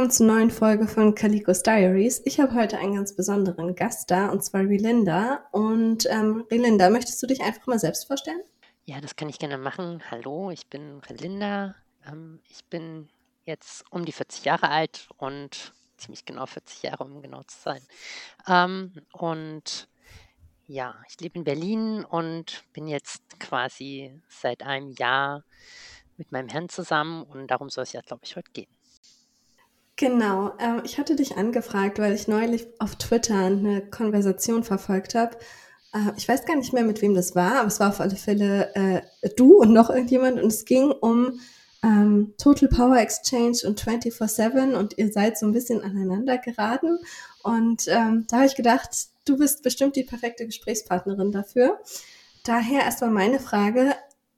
willkommen zur neuen Folge von Calicos Diaries. Ich habe heute einen ganz besonderen Gast da, und zwar Relinda. Und ähm, Relinda, möchtest du dich einfach mal selbst vorstellen? Ja, das kann ich gerne machen. Hallo, ich bin Relinda. Ähm, ich bin jetzt um die 40 Jahre alt und ziemlich genau 40 Jahre, um genau zu sein. Ähm, und ja, ich lebe in Berlin und bin jetzt quasi seit einem Jahr mit meinem Herrn zusammen und darum soll es ja, glaube ich, heute gehen. Genau, ähm, ich hatte dich angefragt, weil ich neulich auf Twitter eine Konversation verfolgt habe. Äh, ich weiß gar nicht mehr, mit wem das war, aber es war auf alle Fälle äh, du und noch irgendjemand und es ging um ähm, Total Power Exchange und 24-7 und ihr seid so ein bisschen aneinander geraten. Und ähm, da habe ich gedacht, du bist bestimmt die perfekte Gesprächspartnerin dafür. Daher erstmal meine Frage,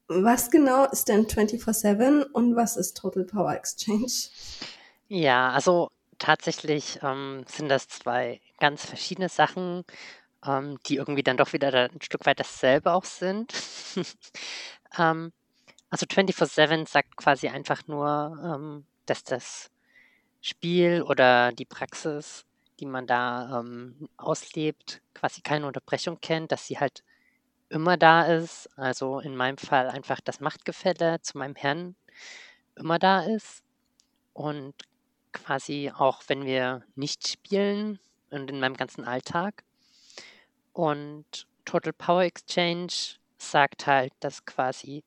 was genau ist denn 24-7 und was ist Total Power Exchange? Ja, also tatsächlich ähm, sind das zwei ganz verschiedene Sachen, ähm, die irgendwie dann doch wieder ein Stück weit dasselbe auch sind. ähm, also 24-7 sagt quasi einfach nur, ähm, dass das Spiel oder die Praxis, die man da ähm, auslebt, quasi keine Unterbrechung kennt, dass sie halt immer da ist. Also in meinem Fall einfach das Machtgefälle zu meinem Herrn immer da ist. Und quasi auch, wenn wir nicht spielen und in meinem ganzen Alltag. Und Total Power Exchange sagt halt, dass quasi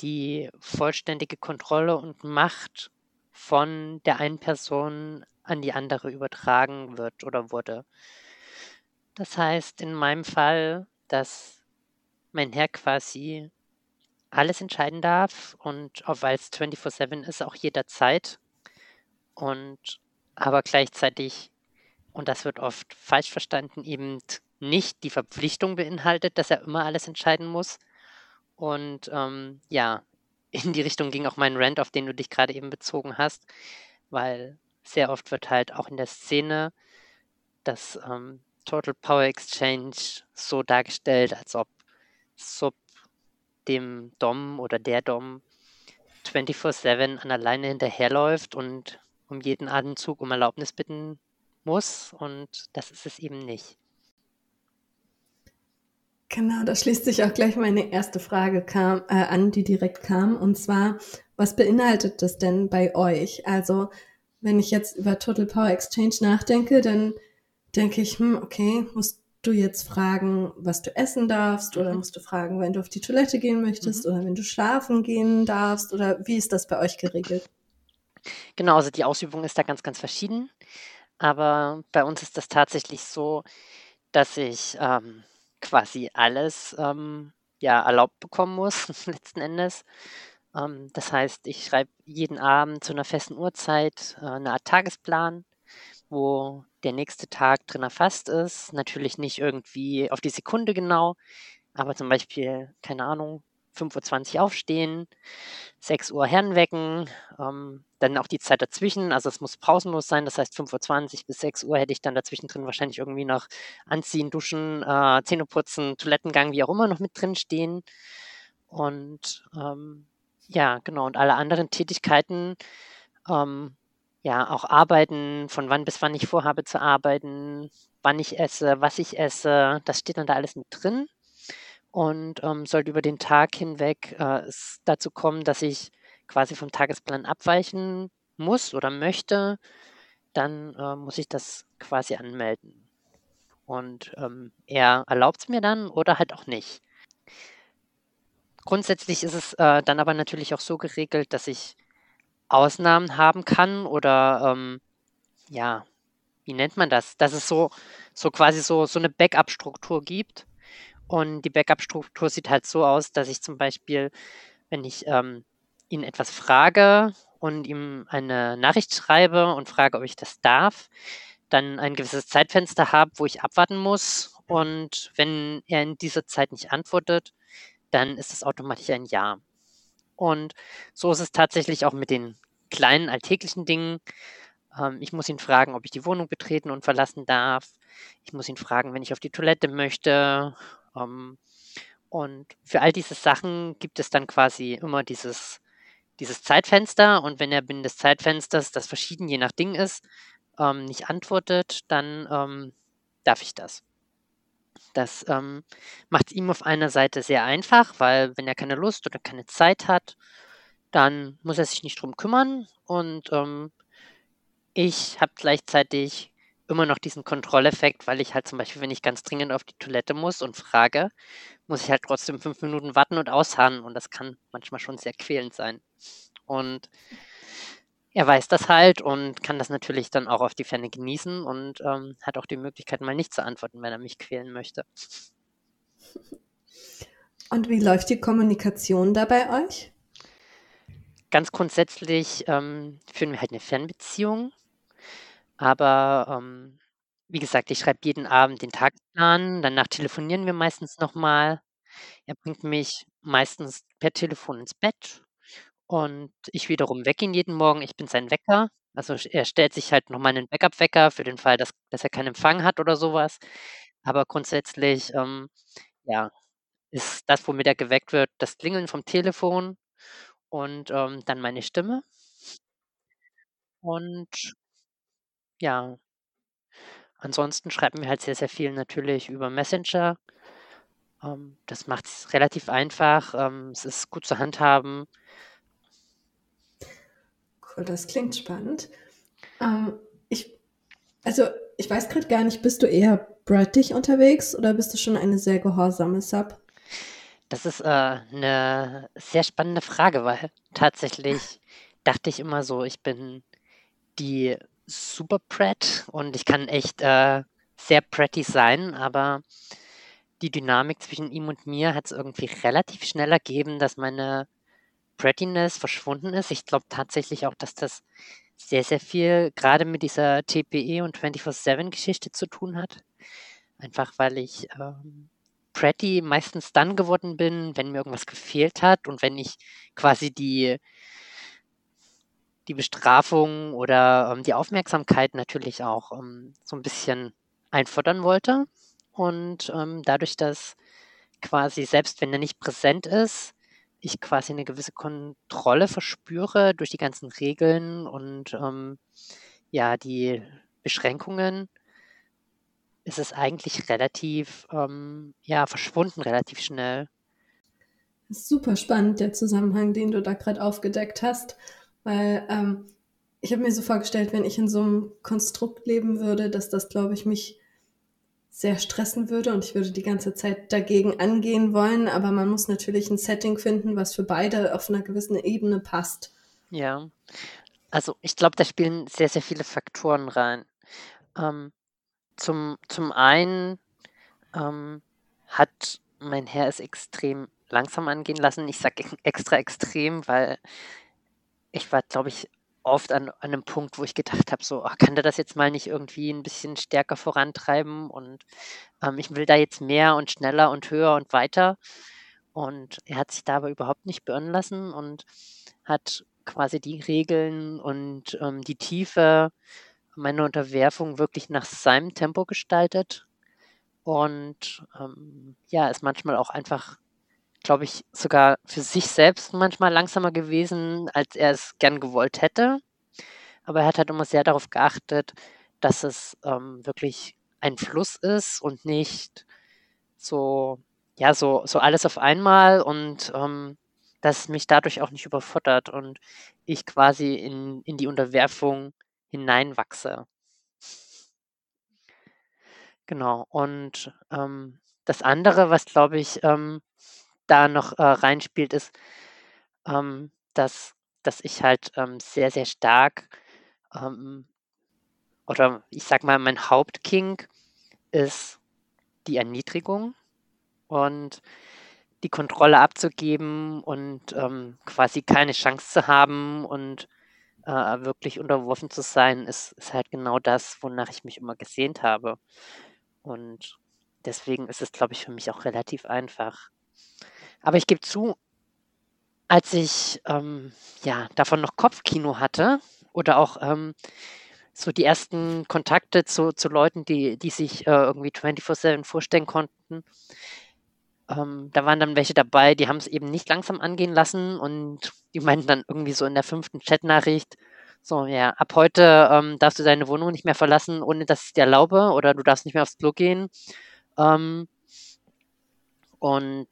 die vollständige Kontrolle und Macht von der einen Person an die andere übertragen wird oder wurde. Das heißt in meinem Fall, dass mein Herr quasi alles entscheiden darf und auch weil es 24-7 ist, auch jederzeit und aber gleichzeitig, und das wird oft falsch verstanden, eben nicht die Verpflichtung beinhaltet, dass er immer alles entscheiden muss. Und ähm, ja, in die Richtung ging auch mein Rant, auf den du dich gerade eben bezogen hast, weil sehr oft wird halt auch in der Szene das ähm, Total Power Exchange so dargestellt, als ob Sub dem Dom oder der Dom 24-7 an alleine hinterherläuft und um jeden Atemzug um Erlaubnis bitten muss und das ist es eben nicht. Genau, da schließt sich auch gleich meine erste Frage kam, äh, an, die direkt kam. Und zwar, was beinhaltet das denn bei euch? Also, wenn ich jetzt über Total Power Exchange nachdenke, dann denke ich, hm, okay, musst du jetzt fragen, was du essen darfst, oder mhm. musst du fragen, wenn du auf die Toilette gehen möchtest, mhm. oder wenn du schlafen gehen darfst, oder wie ist das bei euch geregelt? Genau, also die Ausübung ist da ganz, ganz verschieden. Aber bei uns ist das tatsächlich so, dass ich ähm, quasi alles ähm, ja, erlaubt bekommen muss, letzten Endes. Ähm, das heißt, ich schreibe jeden Abend zu einer festen Uhrzeit äh, eine Art Tagesplan, wo der nächste Tag drin erfasst ist. Natürlich nicht irgendwie auf die Sekunde genau, aber zum Beispiel, keine Ahnung, 5.20 Uhr aufstehen, 6 Uhr Herren wecken, ähm, dann auch die Zeit dazwischen, also es muss pausenlos sein, das heißt 5.20 Uhr bis 6 Uhr hätte ich dann dazwischen drin wahrscheinlich irgendwie noch Anziehen, Duschen, äh, Zähneputzen, Toilettengang, wie auch immer noch mit drin stehen. Und ähm, ja, genau, und alle anderen Tätigkeiten, ähm, ja, auch arbeiten, von wann bis wann ich vorhabe zu arbeiten, wann ich esse, was ich esse, das steht dann da alles mit drin. Und ähm, sollte über den Tag hinweg äh, es dazu kommen, dass ich quasi vom Tagesplan abweichen muss oder möchte, dann äh, muss ich das quasi anmelden. Und ähm, er erlaubt es mir dann oder halt auch nicht. Grundsätzlich ist es äh, dann aber natürlich auch so geregelt, dass ich Ausnahmen haben kann oder ähm, ja, wie nennt man das? Dass es so, so quasi so, so eine Backup-Struktur gibt und die Backup-Struktur sieht halt so aus, dass ich zum Beispiel, wenn ich ähm, ihn etwas frage und ihm eine Nachricht schreibe und frage, ob ich das darf, dann ein gewisses Zeitfenster habe, wo ich abwarten muss. Und wenn er in dieser Zeit nicht antwortet, dann ist es automatisch ein Ja. Und so ist es tatsächlich auch mit den kleinen alltäglichen Dingen. Ähm, ich muss ihn fragen, ob ich die Wohnung betreten und verlassen darf. Ich muss ihn fragen, wenn ich auf die Toilette möchte ähm, und für all diese Sachen gibt es dann quasi immer dieses dieses Zeitfenster und wenn er binnen des Zeitfensters, das verschieden je nach Ding ist, ähm, nicht antwortet, dann ähm, darf ich das. Das ähm, macht es ihm auf einer Seite sehr einfach, weil wenn er keine Lust oder keine Zeit hat, dann muss er sich nicht drum kümmern und ähm, ich habe gleichzeitig immer noch diesen Kontrolleffekt, weil ich halt zum Beispiel, wenn ich ganz dringend auf die Toilette muss und frage, muss ich halt trotzdem fünf Minuten warten und ausharren und das kann manchmal schon sehr quälend sein. Und er weiß das halt und kann das natürlich dann auch auf die Ferne genießen und ähm, hat auch die Möglichkeit, mal nicht zu antworten, wenn er mich quälen möchte. Und wie läuft die Kommunikation da bei euch? Ganz grundsätzlich ähm, führen wir halt eine Fernbeziehung. Aber ähm, wie gesagt, ich schreibe jeden Abend den Tagesplan, danach telefonieren wir meistens nochmal. Er bringt mich meistens per Telefon ins Bett und ich wiederum wecke ihn jeden Morgen. Ich bin sein Wecker. Also er stellt sich halt nochmal einen Backup-Wecker für den Fall, dass, dass er keinen Empfang hat oder sowas. Aber grundsätzlich, ähm, ja, ist das, womit er geweckt wird, das Klingeln vom Telefon und ähm, dann meine Stimme. Und ja, ansonsten schreiben wir halt sehr, sehr viel natürlich über Messenger. Ähm, das macht es relativ einfach. Ähm, es ist gut zu handhaben. Cool, das klingt spannend. Ähm, ich, also, ich weiß gerade gar nicht, bist du eher brattig unterwegs oder bist du schon eine sehr gehorsame Sub? Das ist äh, eine sehr spannende Frage, weil tatsächlich dachte ich immer so, ich bin die super Prat und ich kann echt äh, sehr pretty sein, aber die Dynamik zwischen ihm und mir hat es irgendwie relativ schnell ergeben, dass meine Prettiness verschwunden ist. Ich glaube tatsächlich auch, dass das sehr, sehr viel gerade mit dieser TPE und 24-7-Geschichte zu tun hat. Einfach weil ich ähm, Pretty meistens dann geworden bin, wenn mir irgendwas gefehlt hat und wenn ich quasi die, die Bestrafung oder ähm, die Aufmerksamkeit natürlich auch ähm, so ein bisschen einfordern wollte. Und ähm, dadurch, dass quasi selbst wenn er nicht präsent ist, ich quasi eine gewisse Kontrolle verspüre durch die ganzen Regeln und ähm, ja, die Beschränkungen, ist es eigentlich relativ, ähm, ja, verschwunden relativ schnell. Super spannend, der Zusammenhang, den du da gerade aufgedeckt hast, weil ähm, ich habe mir so vorgestellt, wenn ich in so einem Konstrukt leben würde, dass das, glaube ich, mich sehr stressen würde und ich würde die ganze Zeit dagegen angehen wollen, aber man muss natürlich ein Setting finden, was für beide auf einer gewissen Ebene passt. Ja, also ich glaube, da spielen sehr, sehr viele Faktoren rein. Ähm, zum, zum einen ähm, hat mein Herr es extrem langsam angehen lassen. Ich sage extra extrem, weil ich war, glaube ich, oft an, an einem Punkt, wo ich gedacht habe, so, ach, kann der das jetzt mal nicht irgendwie ein bisschen stärker vorantreiben? Und ähm, ich will da jetzt mehr und schneller und höher und weiter. Und er hat sich da aber überhaupt nicht beirren lassen und hat quasi die Regeln und ähm, die Tiefe meine Unterwerfung wirklich nach seinem Tempo gestaltet und ähm, ja, ist manchmal auch einfach, glaube ich, sogar für sich selbst manchmal langsamer gewesen, als er es gern gewollt hätte. Aber er hat halt immer sehr darauf geachtet, dass es ähm, wirklich ein Fluss ist und nicht so, ja, so, so alles auf einmal und ähm, dass mich dadurch auch nicht überfuttert und ich quasi in, in die Unterwerfung hineinwachse. Genau. Und ähm, das andere, was glaube ich ähm, da noch äh, reinspielt, ist, ähm, dass, dass ich halt ähm, sehr, sehr stark ähm, oder ich sag mal, mein Hauptking ist die Erniedrigung und die Kontrolle abzugeben und ähm, quasi keine Chance zu haben und äh, wirklich unterworfen zu sein, ist, ist halt genau das, wonach ich mich immer gesehnt habe. Und deswegen ist es, glaube ich, für mich auch relativ einfach. Aber ich gebe zu, als ich ähm, ja davon noch Kopfkino hatte oder auch ähm, so die ersten Kontakte zu, zu Leuten, die, die sich äh, irgendwie 24-7 vorstellen konnten, ähm, da waren dann welche dabei, die haben es eben nicht langsam angehen lassen und die meinten dann irgendwie so in der fünften Chatnachricht, so, ja, ab heute ähm, darfst du deine Wohnung nicht mehr verlassen, ohne dass ich dir erlaube, oder du darfst nicht mehr aufs Klo gehen. Ähm, und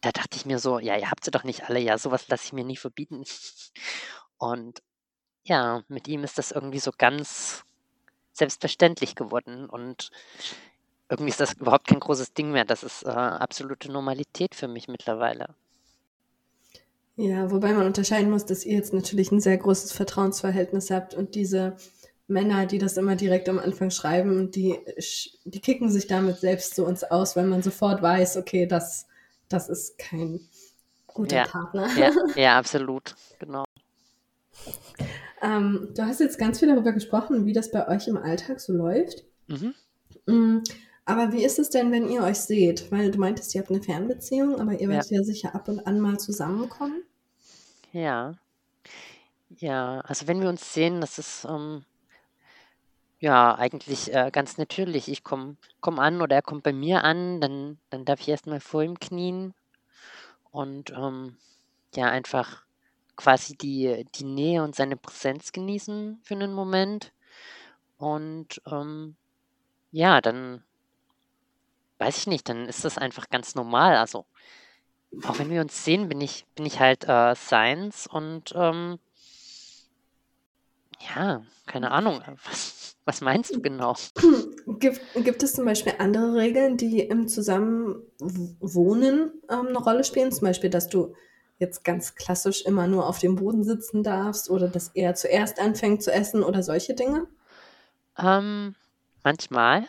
da dachte ich mir so, ja, ihr habt sie doch nicht alle, ja, sowas lasse ich mir nie verbieten. Und ja, mit ihm ist das irgendwie so ganz selbstverständlich geworden und irgendwie ist das überhaupt kein großes Ding mehr. Das ist äh, absolute Normalität für mich mittlerweile. Ja, wobei man unterscheiden muss, dass ihr jetzt natürlich ein sehr großes Vertrauensverhältnis habt und diese Männer, die das immer direkt am Anfang schreiben, die, die kicken sich damit selbst so uns aus, weil man sofort weiß, okay, das, das ist kein guter ja, Partner. Ja, ja, absolut, genau. Ähm, du hast jetzt ganz viel darüber gesprochen, wie das bei euch im Alltag so läuft. Mhm. Mm, aber wie ist es denn, wenn ihr euch seht? Weil du meintest, ihr habt eine Fernbeziehung, aber ihr werdet ja, ja sicher ab und an mal zusammenkommen. Ja. Ja, also wenn wir uns sehen, das ist ähm, ja eigentlich äh, ganz natürlich. Ich komme komm an oder er kommt bei mir an, dann, dann darf ich erstmal vor ihm knien und ähm, ja, einfach quasi die, die Nähe und seine Präsenz genießen für einen Moment. Und ähm, ja, dann weiß ich nicht, dann ist das einfach ganz normal. Also, auch wenn wir uns sehen, bin ich, bin ich halt äh, Science und ähm, ja, keine Ahnung. Was, was meinst du genau? Gibt, gibt es zum Beispiel andere Regeln, die im Zusammenwohnen ähm, eine Rolle spielen? Zum Beispiel, dass du jetzt ganz klassisch immer nur auf dem Boden sitzen darfst oder dass er zuerst anfängt zu essen oder solche Dinge? Ähm, manchmal.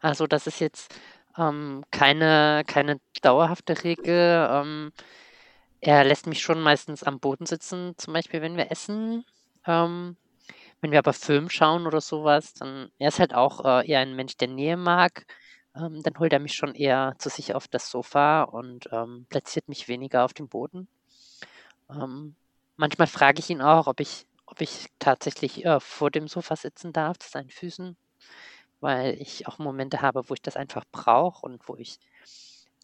Also das ist jetzt ähm, keine, keine dauerhafte Regel. Ähm, er lässt mich schon meistens am Boden sitzen, zum Beispiel, wenn wir essen. Ähm, wenn wir aber Film schauen oder sowas, dann er ist halt auch äh, eher ein Mensch, der Nähe mag. Ähm, dann holt er mich schon eher zu sich auf das Sofa und ähm, platziert mich weniger auf dem Boden. Ähm, manchmal frage ich ihn auch, ob ich, ob ich tatsächlich äh, vor dem Sofa sitzen darf, zu seinen Füßen, weil ich auch Momente habe, wo ich das einfach brauche und wo ich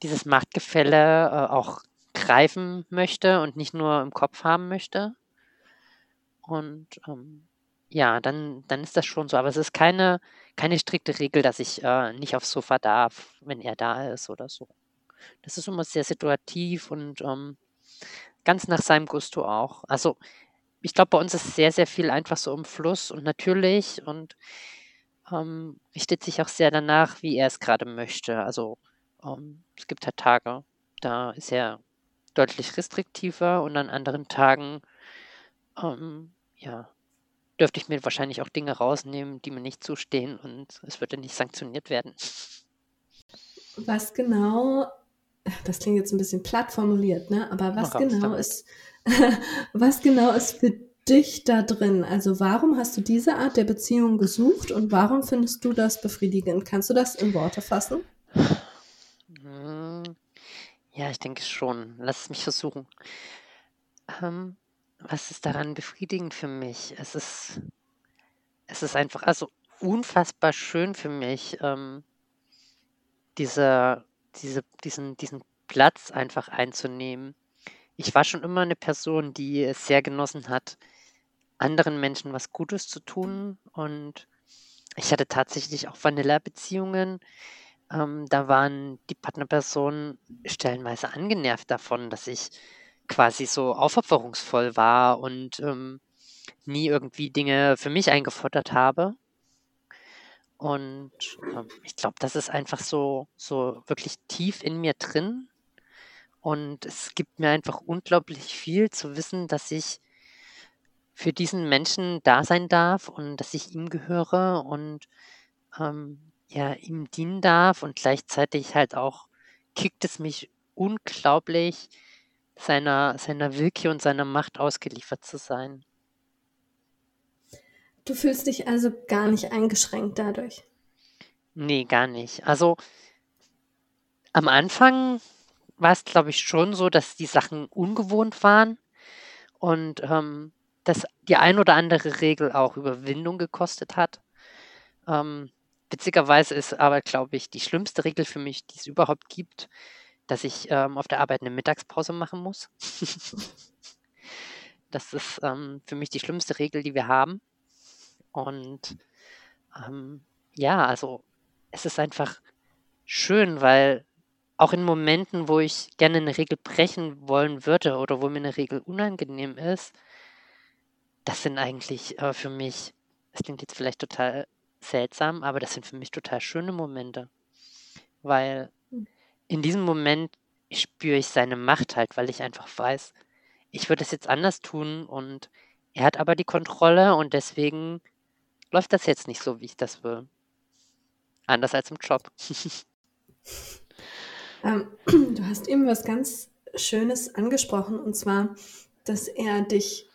dieses Machtgefälle äh, auch greifen möchte und nicht nur im Kopf haben möchte. Und ähm, ja, dann, dann ist das schon so. Aber es ist keine, keine strikte Regel, dass ich äh, nicht aufs Sofa darf, wenn er da ist oder so. Das ist immer sehr situativ und ähm, Ganz nach seinem Gusto auch. Also, ich glaube, bei uns ist sehr, sehr viel einfach so im Fluss und natürlich und, ähm, richtet sich auch sehr danach, wie er es gerade möchte. Also, ähm, es gibt halt Tage, da ist er deutlich restriktiver und an anderen Tagen, ähm, ja, dürfte ich mir wahrscheinlich auch Dinge rausnehmen, die mir nicht zustehen und es würde nicht sanktioniert werden. Was genau das klingt jetzt ein bisschen platt formuliert, ne? Aber was genau ist, was genau ist für dich da drin? Also warum hast du diese Art der Beziehung gesucht und warum findest du das befriedigend? Kannst du das in Worte fassen? Hm, ja, ich denke schon. Lass es mich versuchen. Ähm, was ist daran befriedigend für mich? Es ist, es ist einfach, also unfassbar schön für mich, ähm, diese diese, diesen, diesen Platz einfach einzunehmen. Ich war schon immer eine Person, die es sehr genossen hat, anderen Menschen was Gutes zu tun. Und ich hatte tatsächlich auch Vanilla-Beziehungen. Ähm, da waren die Partnerpersonen stellenweise angenervt davon, dass ich quasi so aufopferungsvoll war und ähm, nie irgendwie Dinge für mich eingefordert habe. Und ähm, ich glaube, das ist einfach so, so wirklich tief in mir drin. Und es gibt mir einfach unglaublich viel zu wissen, dass ich für diesen Menschen da sein darf und dass ich ihm gehöre und ähm, ja, ihm dienen darf. Und gleichzeitig halt auch kickt es mich unglaublich, seiner, seiner Willkür und seiner Macht ausgeliefert zu sein. Du fühlst dich also gar nicht eingeschränkt dadurch? Nee, gar nicht. Also am Anfang war es, glaube ich, schon so, dass die Sachen ungewohnt waren und ähm, dass die ein oder andere Regel auch Überwindung gekostet hat. Ähm, witzigerweise ist aber, glaube ich, die schlimmste Regel für mich, die es überhaupt gibt, dass ich ähm, auf der Arbeit eine Mittagspause machen muss. das ist ähm, für mich die schlimmste Regel, die wir haben. Und ähm, ja, also es ist einfach schön, weil auch in Momenten, wo ich gerne eine Regel brechen wollen würde oder wo mir eine Regel unangenehm ist, das sind eigentlich äh, für mich, das klingt jetzt vielleicht total seltsam, aber das sind für mich total schöne Momente. Weil. In diesem Moment spüre ich seine Macht halt, weil ich einfach weiß, ich würde es jetzt anders tun und er hat aber die Kontrolle und deswegen läuft das jetzt nicht so, wie ich das will. Anders als im Job. ähm, du hast eben was ganz Schönes angesprochen und zwar, dass er dich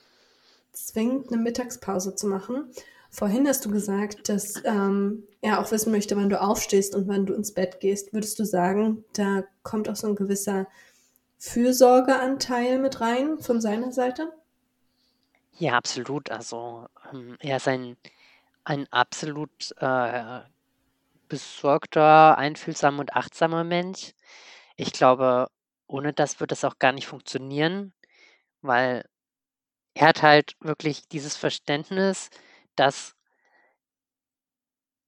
zwingt, eine Mittagspause zu machen. Vorhin hast du gesagt, dass ähm, er auch wissen möchte, wann du aufstehst und wann du ins Bett gehst. Würdest du sagen, da kommt auch so ein gewisser Fürsorgeanteil mit rein von seiner Seite? Ja, absolut. Also ähm, er ist ein, ein absolut äh, besorgter, einfühlsamer und achtsamer Mensch. Ich glaube, ohne das wird es auch gar nicht funktionieren, weil er hat halt wirklich dieses Verständnis, dass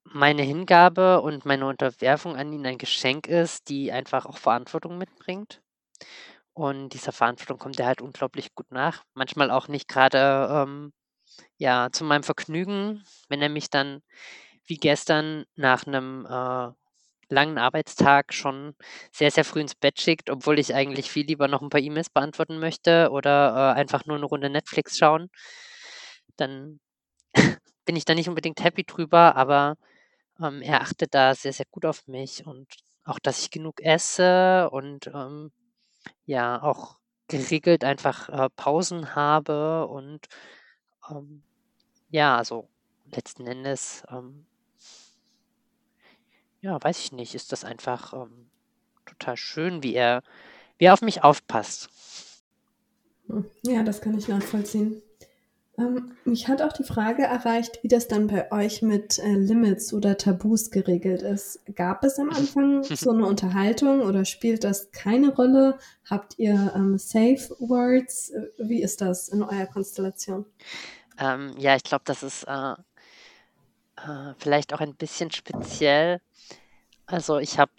meine Hingabe und meine Unterwerfung an ihn ein Geschenk ist, die einfach auch Verantwortung mitbringt. Und dieser Verantwortung kommt er halt unglaublich gut nach. Manchmal auch nicht gerade ähm, ja, zu meinem Vergnügen, wenn er mich dann wie gestern nach einem äh, langen Arbeitstag schon sehr, sehr früh ins Bett schickt, obwohl ich eigentlich viel lieber noch ein paar E-Mails beantworten möchte oder äh, einfach nur eine Runde Netflix schauen. Dann bin ich da nicht unbedingt happy drüber, aber ähm, er achtet da sehr, sehr gut auf mich und auch, dass ich genug esse und ähm, ja, auch geregelt einfach äh, Pausen habe und ähm, ja, also letzten Endes ähm, ja, weiß ich nicht, ist das einfach ähm, total schön, wie er, wie er auf mich aufpasst. Hm, ja, das kann ich nachvollziehen. Ähm, mich hat auch die Frage erreicht, wie das dann bei euch mit äh, Limits oder Tabus geregelt ist. Gab es am Anfang so eine Unterhaltung oder spielt das keine Rolle? Habt ihr ähm, Safe Words? Wie ist das in eurer Konstellation? Ähm, ja, ich glaube, das ist äh, äh, vielleicht auch ein bisschen speziell. Also ich habe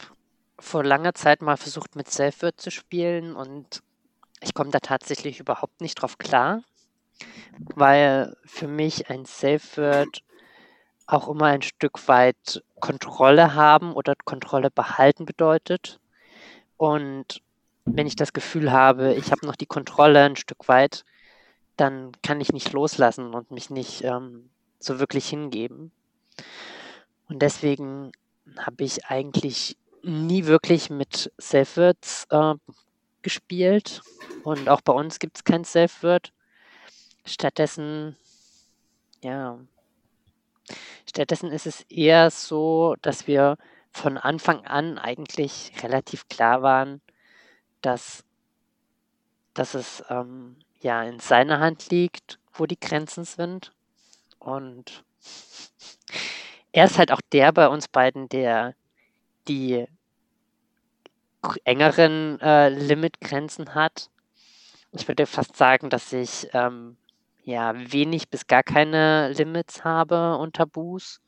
vor langer Zeit mal versucht, mit Safe Word zu spielen und ich komme da tatsächlich überhaupt nicht drauf klar weil für mich ein Safe Word auch immer ein Stück weit Kontrolle haben oder Kontrolle behalten bedeutet. Und wenn ich das Gefühl habe, ich habe noch die Kontrolle ein Stück weit, dann kann ich nicht loslassen und mich nicht ähm, so wirklich hingeben. Und deswegen habe ich eigentlich nie wirklich mit Safe Words äh, gespielt. Und auch bei uns gibt es kein Safe Word. Stattdessen, ja, stattdessen ist es eher so, dass wir von Anfang an eigentlich relativ klar waren, dass, dass es ähm, ja in seiner Hand liegt, wo die Grenzen sind. Und er ist halt auch der bei uns beiden, der die engeren äh, Limitgrenzen hat. Ich würde fast sagen, dass ich ähm, ja, wenig bis gar keine Limits habe und Tabus.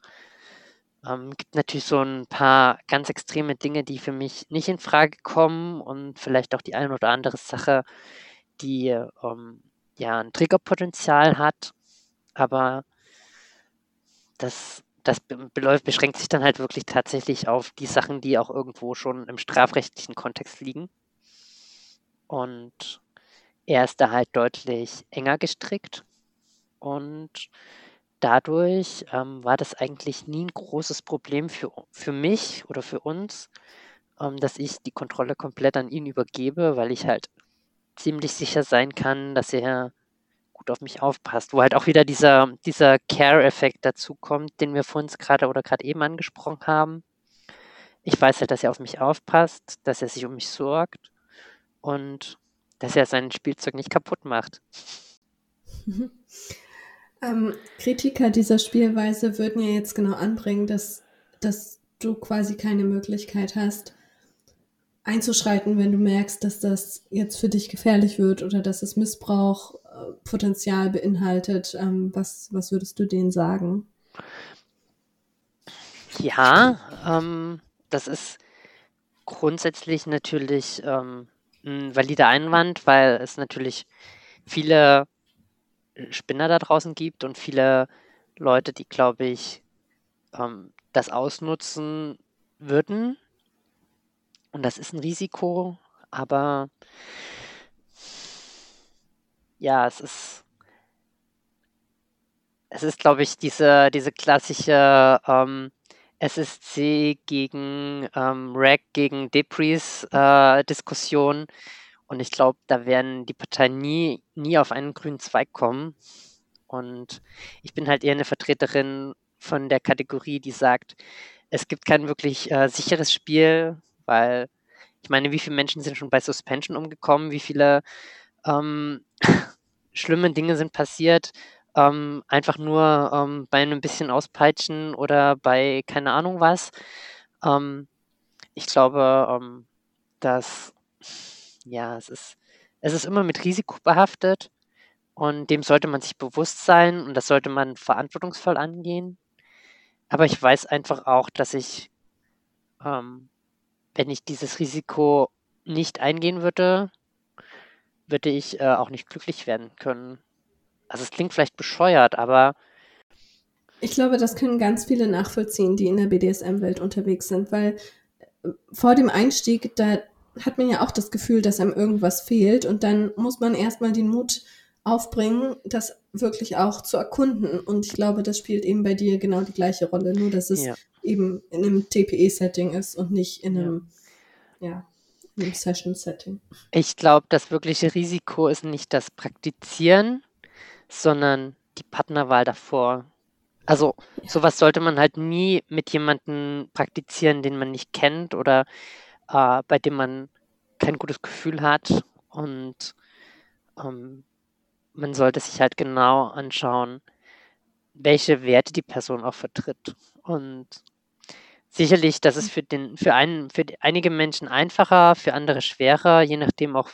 Ähm, gibt natürlich so ein paar ganz extreme Dinge, die für mich nicht in Frage kommen und vielleicht auch die eine oder andere Sache, die ähm, ja ein Triggerpotenzial hat. Aber das, das beschränkt sich dann halt wirklich tatsächlich auf die Sachen, die auch irgendwo schon im strafrechtlichen Kontext liegen. Und er ist da halt deutlich enger gestrickt und dadurch ähm, war das eigentlich nie ein großes Problem für, für mich oder für uns, ähm, dass ich die Kontrolle komplett an ihn übergebe, weil ich halt ziemlich sicher sein kann, dass er gut auf mich aufpasst. Wo halt auch wieder dieser, dieser Care-Effekt dazu kommt, den wir vorhin gerade oder gerade eben angesprochen haben. Ich weiß halt, dass er auf mich aufpasst, dass er sich um mich sorgt und dass er sein Spielzeug nicht kaputt macht. Ähm, Kritiker dieser Spielweise würden ja jetzt genau anbringen, dass, dass du quasi keine Möglichkeit hast, einzuschreiten, wenn du merkst, dass das jetzt für dich gefährlich wird oder dass es Missbrauchpotenzial beinhaltet? Ähm, was, was würdest du denen sagen? Ja, ähm, das ist grundsätzlich natürlich ähm, ein valider Einwand, weil es natürlich viele Spinner da draußen gibt und viele Leute, die, glaube ich, ähm, das ausnutzen würden. Und das ist ein Risiko, aber ja, es ist, es ist, glaube ich, diese, diese klassische ähm, SSC gegen ähm, Rack gegen Debris äh, Diskussion. Und ich glaube, da werden die Parteien nie, nie auf einen grünen Zweig kommen. Und ich bin halt eher eine Vertreterin von der Kategorie, die sagt, es gibt kein wirklich äh, sicheres Spiel, weil ich meine, wie viele Menschen sind schon bei Suspension umgekommen, wie viele ähm, schlimme Dinge sind passiert, ähm, einfach nur ähm, bei einem bisschen Auspeitschen oder bei keine Ahnung was. Ähm, ich glaube, ähm, dass ja, es ist, es ist immer mit Risiko behaftet und dem sollte man sich bewusst sein und das sollte man verantwortungsvoll angehen. Aber ich weiß einfach auch, dass ich, ähm, wenn ich dieses Risiko nicht eingehen würde, würde ich äh, auch nicht glücklich werden können. Also es klingt vielleicht bescheuert, aber ich glaube, das können ganz viele nachvollziehen, die in der BDSM-Welt unterwegs sind, weil äh, vor dem Einstieg, da hat man ja auch das Gefühl, dass einem irgendwas fehlt und dann muss man erstmal den Mut aufbringen, das wirklich auch zu erkunden. Und ich glaube, das spielt eben bei dir genau die gleiche Rolle, nur dass es ja. eben in einem TPE-Setting ist und nicht in einem, ja, ja in einem Session-Setting. Ich glaube, das wirkliche Risiko ist nicht das Praktizieren, sondern die Partnerwahl davor. Also sowas sollte man halt nie mit jemandem praktizieren, den man nicht kennt oder äh, bei dem man kein gutes Gefühl hat. Und ähm, man sollte sich halt genau anschauen, welche Werte die Person auch vertritt. Und sicherlich, das ist für den, für einen, für einige Menschen einfacher, für andere schwerer, je nachdem auch,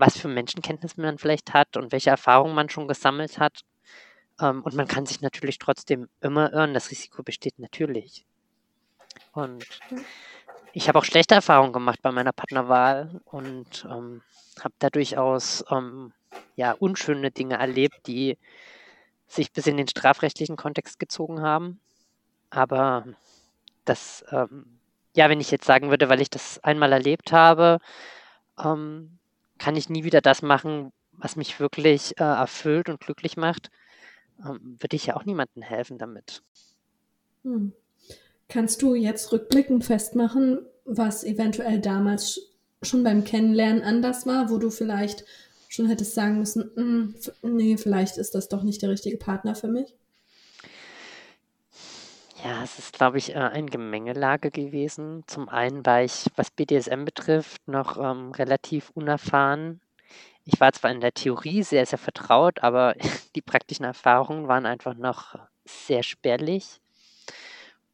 was für Menschenkenntnis man vielleicht hat und welche Erfahrungen man schon gesammelt hat. Ähm, und man kann sich natürlich trotzdem immer irren. Das Risiko besteht natürlich. Und ich habe auch schlechte Erfahrungen gemacht bei meiner Partnerwahl und ähm, habe da durchaus ähm, ja, unschöne Dinge erlebt, die sich bis in den strafrechtlichen Kontext gezogen haben. Aber das, ähm, ja, wenn ich jetzt sagen würde, weil ich das einmal erlebt habe, ähm, kann ich nie wieder das machen, was mich wirklich äh, erfüllt und glücklich macht, ähm, würde ich ja auch niemandem helfen damit. Hm. Kannst du jetzt rückblickend festmachen, was eventuell damals schon beim Kennenlernen anders war, wo du vielleicht schon hättest sagen müssen, mm, nee, vielleicht ist das doch nicht der richtige Partner für mich? Ja, es ist, glaube ich, äh, ein Gemengelage gewesen. Zum einen war ich, was BDSM betrifft, noch ähm, relativ unerfahren. Ich war zwar in der Theorie sehr, sehr vertraut, aber die praktischen Erfahrungen waren einfach noch sehr spärlich.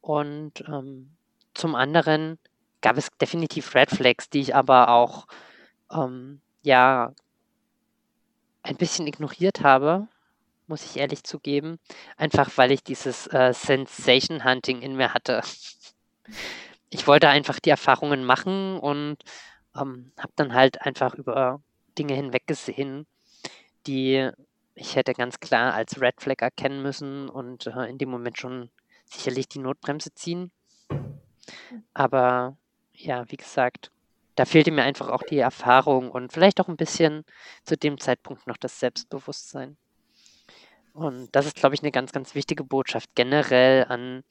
Und ähm, zum anderen gab es definitiv Red Flags, die ich aber auch ähm, ja ein bisschen ignoriert habe, muss ich ehrlich zugeben. Einfach weil ich dieses äh, Sensation Hunting in mir hatte. Ich wollte einfach die Erfahrungen machen und ähm, habe dann halt einfach über Dinge hinweggesehen, die ich hätte ganz klar als Red Flag erkennen müssen und äh, in dem Moment schon sicherlich die Notbremse ziehen. Aber ja, wie gesagt, da fehlte mir einfach auch die Erfahrung und vielleicht auch ein bisschen zu dem Zeitpunkt noch das Selbstbewusstsein. Und das ist, glaube ich, eine ganz, ganz wichtige Botschaft generell an,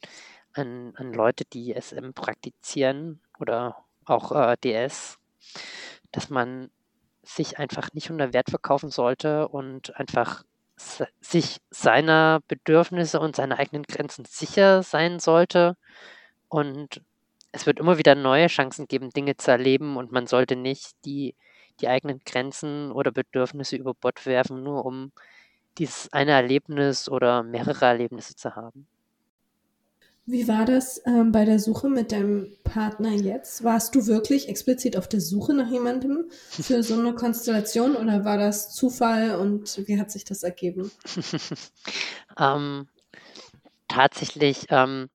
an, an Leute, die SM praktizieren oder auch äh, DS, dass man sich einfach nicht unter Wert verkaufen sollte und einfach sich seiner Bedürfnisse und seiner eigenen Grenzen sicher sein sollte. Und es wird immer wieder neue Chancen geben, Dinge zu erleben und man sollte nicht die, die eigenen Grenzen oder Bedürfnisse über Bord werfen, nur um dieses eine Erlebnis oder mehrere Erlebnisse zu haben. Wie war das ähm, bei der Suche mit deinem Partner jetzt? Warst du wirklich explizit auf der Suche nach jemandem für so eine Konstellation oder war das Zufall und wie hat sich das ergeben? Ähm, tatsächlich ähm,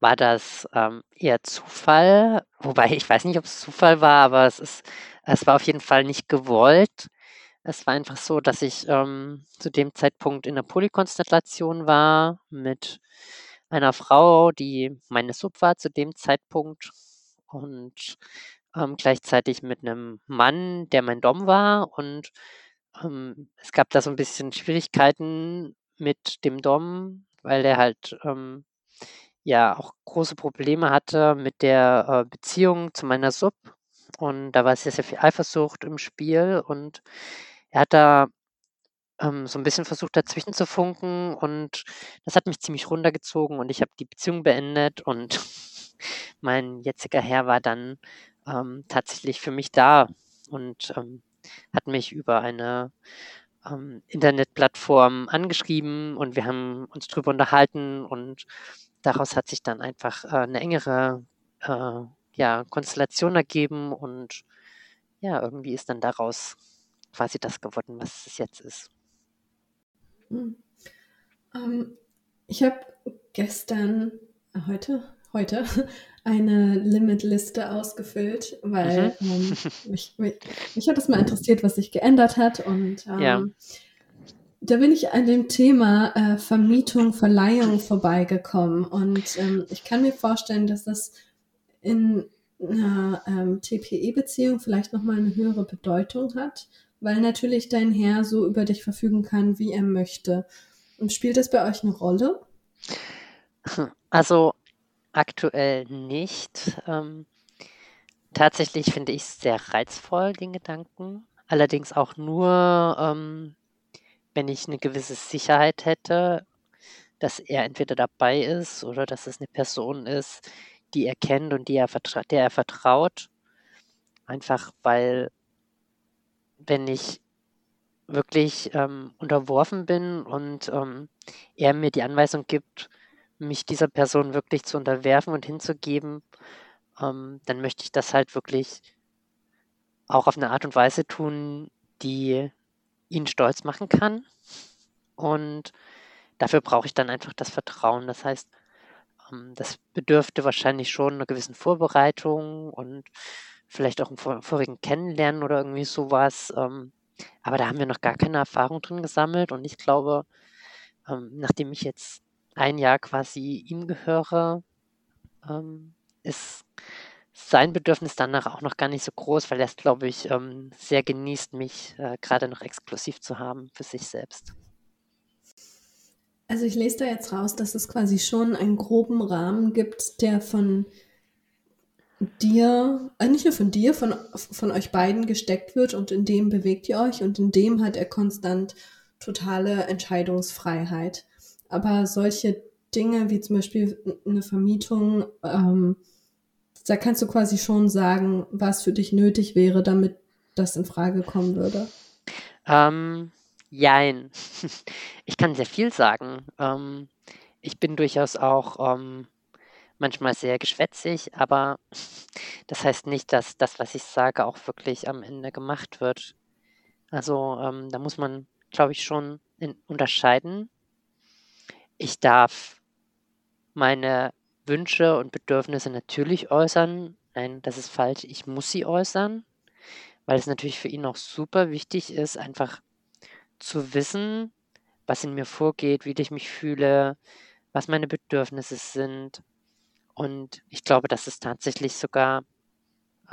war das ähm, eher Zufall, wobei ich weiß nicht, ob es Zufall war, aber es ist, es war auf jeden Fall nicht gewollt. Es war einfach so, dass ich ähm, zu dem Zeitpunkt in der Polykonstellation war mit einer Frau, die meine Sub war zu dem Zeitpunkt und ähm, gleichzeitig mit einem Mann, der mein Dom war. Und ähm, es gab da so ein bisschen Schwierigkeiten mit dem Dom, weil der halt ähm, ja auch große Probleme hatte mit der äh, Beziehung zu meiner Sub. Und da war sehr, sehr viel Eifersucht im Spiel und er hat da ähm, so ein bisschen versucht, dazwischen zu funken und das hat mich ziemlich runtergezogen und ich habe die Beziehung beendet und mein jetziger Herr war dann ähm, tatsächlich für mich da und ähm, hat mich über eine ähm, Internetplattform angeschrieben und wir haben uns drüber unterhalten und daraus hat sich dann einfach äh, eine engere äh, ja, Konstellation ergeben und ja, irgendwie ist dann daraus quasi das geworden, was es jetzt ist. Hm. Ähm, ich habe gestern, äh, heute, heute eine Limitliste ausgefüllt, weil mhm. ähm, mich, mich, mich, hat das mal interessiert, was sich geändert hat. Und ähm, ja. da bin ich an dem Thema äh, Vermietung, Verleihung vorbeigekommen. Und ähm, ich kann mir vorstellen, dass das in einer ähm, TPE-Beziehung vielleicht nochmal eine höhere Bedeutung hat, weil natürlich dein Herr so über dich verfügen kann, wie er möchte. Und spielt das bei euch eine Rolle? Also aktuell nicht. Ähm, tatsächlich finde ich es sehr reizvoll, den Gedanken. Allerdings auch nur, ähm, wenn ich eine gewisse Sicherheit hätte, dass er entweder dabei ist oder dass es eine Person ist, die er kennt und die er der er vertraut. Einfach weil wenn ich wirklich ähm, unterworfen bin und ähm, er mir die Anweisung gibt, mich dieser Person wirklich zu unterwerfen und hinzugeben, ähm, dann möchte ich das halt wirklich auch auf eine Art und Weise tun, die ihn stolz machen kann. Und dafür brauche ich dann einfach das Vertrauen. Das heißt, ähm, das bedürfte wahrscheinlich schon einer gewissen Vorbereitung und vielleicht auch im vorigen Kennenlernen oder irgendwie sowas. Ähm, aber da haben wir noch gar keine Erfahrung drin gesammelt und ich glaube, ähm, nachdem ich jetzt ein Jahr quasi ihm gehöre, ähm, ist sein Bedürfnis danach auch noch gar nicht so groß, weil er es, glaube ich, ähm, sehr genießt, mich äh, gerade noch exklusiv zu haben für sich selbst. Also ich lese da jetzt raus, dass es quasi schon einen groben Rahmen gibt, der von dir, äh, nicht nur von dir, von, von euch beiden gesteckt wird und in dem bewegt ihr euch und in dem hat er konstant totale Entscheidungsfreiheit. Aber solche Dinge wie zum Beispiel eine Vermietung, ähm, da kannst du quasi schon sagen, was für dich nötig wäre, damit das in Frage kommen würde. Ähm, jein. Ich kann sehr viel sagen. Ähm, ich bin durchaus auch ähm, manchmal sehr geschwätzig, aber das heißt nicht, dass das, was ich sage, auch wirklich am Ende gemacht wird. Also ähm, da muss man, glaube ich, schon in, unterscheiden. Ich darf meine Wünsche und Bedürfnisse natürlich äußern. Nein, das ist falsch. Ich muss sie äußern, weil es natürlich für ihn auch super wichtig ist, einfach zu wissen, was in mir vorgeht, wie ich mich fühle, was meine Bedürfnisse sind. Und ich glaube, das ist tatsächlich sogar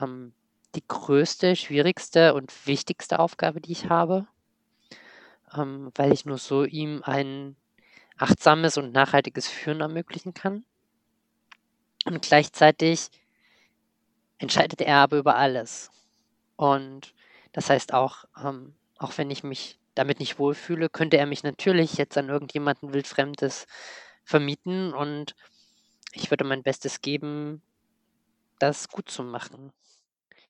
ähm, die größte, schwierigste und wichtigste Aufgabe, die ich habe, ähm, weil ich nur so ihm ein achtsames und nachhaltiges Führen ermöglichen kann. Und gleichzeitig entscheidet er aber über alles. Und das heißt auch, ähm, auch wenn ich mich damit nicht wohlfühle, könnte er mich natürlich jetzt an irgendjemanden wildfremdes vermieten und ich würde mein Bestes geben, das gut zu machen.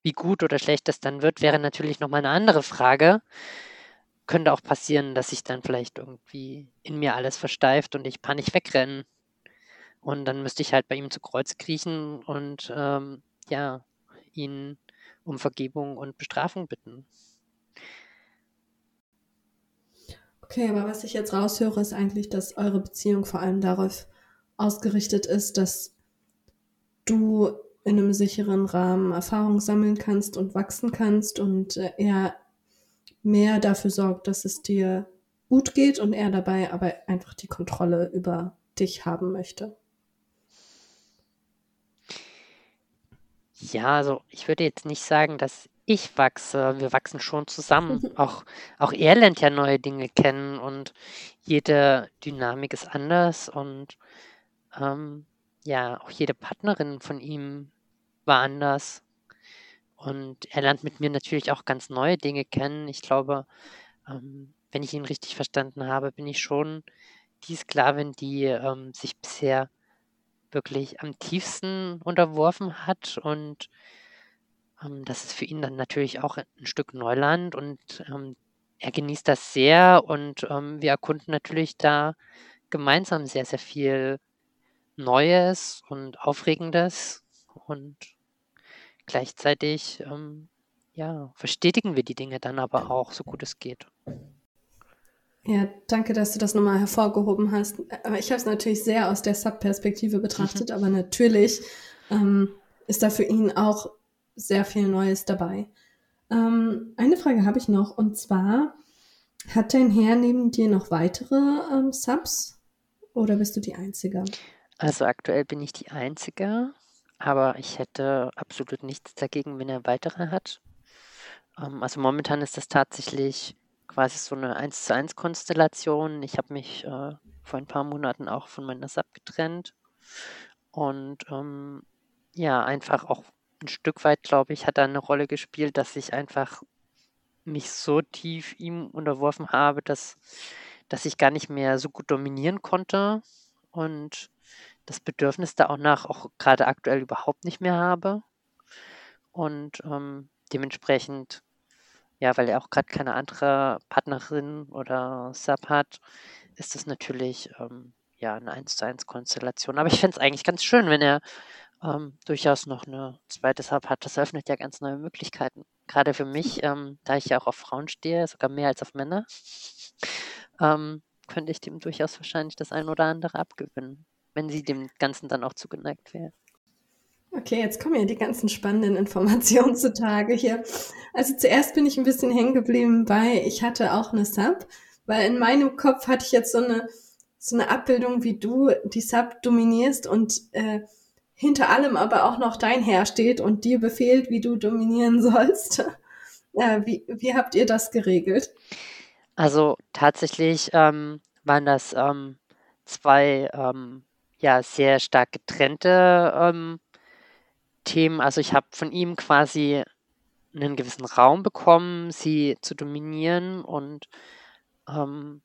Wie gut oder schlecht das dann wird, wäre natürlich nochmal eine andere Frage. Könnte auch passieren, dass sich dann vielleicht irgendwie in mir alles versteift und ich panisch wegrenne. Und dann müsste ich halt bei ihm zu Kreuz kriechen und ähm, ja, ihn um Vergebung und Bestrafung bitten. Okay, aber was ich jetzt raushöre, ist eigentlich, dass eure Beziehung vor allem darauf ausgerichtet ist, dass du in einem sicheren Rahmen Erfahrung sammeln kannst und wachsen kannst und äh, er mehr dafür sorgt, dass es dir gut geht und er dabei aber einfach die Kontrolle über dich haben möchte. Ja, also ich würde jetzt nicht sagen, dass ich wachse. Wir wachsen schon zusammen. Auch, auch er lernt ja neue Dinge kennen und jede Dynamik ist anders und ähm, ja, auch jede Partnerin von ihm war anders. Und er lernt mit mir natürlich auch ganz neue Dinge kennen. Ich glaube, ähm, wenn ich ihn richtig verstanden habe, bin ich schon die Sklavin, die ähm, sich bisher wirklich am tiefsten unterworfen hat und ähm, das ist für ihn dann natürlich auch ein Stück Neuland und ähm, er genießt das sehr und ähm, wir erkunden natürlich da gemeinsam sehr, sehr viel Neues und Aufregendes und gleichzeitig ähm, ja, verstetigen wir die Dinge dann aber auch, so gut es geht. Ja, danke, dass du das nochmal hervorgehoben hast. Aber ich habe es natürlich sehr aus der Sub-Perspektive betrachtet, mhm. aber natürlich ähm, ist da für ihn auch sehr viel Neues dabei. Ähm, eine Frage habe ich noch und zwar, hat dein Herr neben dir noch weitere ähm, Subs oder bist du die Einzige? Also aktuell bin ich die Einzige, aber ich hätte absolut nichts dagegen, wenn er weitere hat. Ähm, also momentan ist das tatsächlich quasi so eine 1 zu 1 Konstellation. Ich habe mich äh, vor ein paar Monaten auch von meiner Sub getrennt und ähm, ja, einfach auch ein Stück weit, glaube ich, hat da eine Rolle gespielt, dass ich einfach mich so tief ihm unterworfen habe, dass, dass ich gar nicht mehr so gut dominieren konnte und das Bedürfnis da auch nach auch gerade aktuell überhaupt nicht mehr habe. Und ähm, dementsprechend ja, weil er auch gerade keine andere Partnerin oder Sub hat, ist das natürlich, ähm, ja, 'ne Eins-zu-eins-Konstellation. Aber ich fände es eigentlich ganz schön, wenn er, ähm, durchaus noch eine zweite Sub hat. Das eröffnet ja ganz neue Möglichkeiten. Gerade für mich, ähm, da ich ja auch auf Frauen stehe, sogar mehr als auf Männer, ähm, könnte ich dem durchaus wahrscheinlich das ein oder andere abgewinnen, wenn sie dem Ganzen dann auch zugeneigt wäre. Okay, jetzt kommen ja die ganzen spannenden Informationen zutage hier. Also zuerst bin ich ein bisschen hängen geblieben bei, ich hatte auch eine Sub, weil in meinem Kopf hatte ich jetzt so eine, so eine Abbildung, wie du die Sub dominierst und äh, hinter allem aber auch noch dein Herr steht und dir befehlt, wie du dominieren sollst. Äh, wie, wie habt ihr das geregelt? Also tatsächlich ähm, waren das ähm, zwei ähm, ja sehr stark getrennte ähm, Themen. Also ich habe von ihm quasi einen gewissen Raum bekommen, sie zu dominieren und ähm,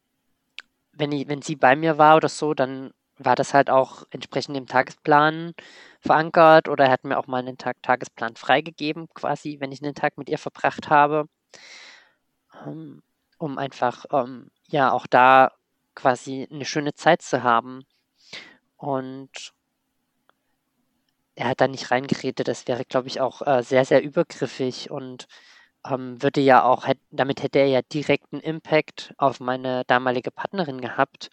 wenn, ich, wenn sie bei mir war oder so, dann war das halt auch entsprechend im Tagesplan verankert oder er hat mir auch mal einen Tag Tagesplan freigegeben, quasi, wenn ich einen Tag mit ihr verbracht habe, ähm, um einfach ähm, ja auch da quasi eine schöne Zeit zu haben. Und er hat da nicht reingeredet. Das wäre, glaube ich, auch äh, sehr, sehr übergriffig und ähm, würde ja auch, damit hätte er ja direkten Impact auf meine damalige Partnerin gehabt.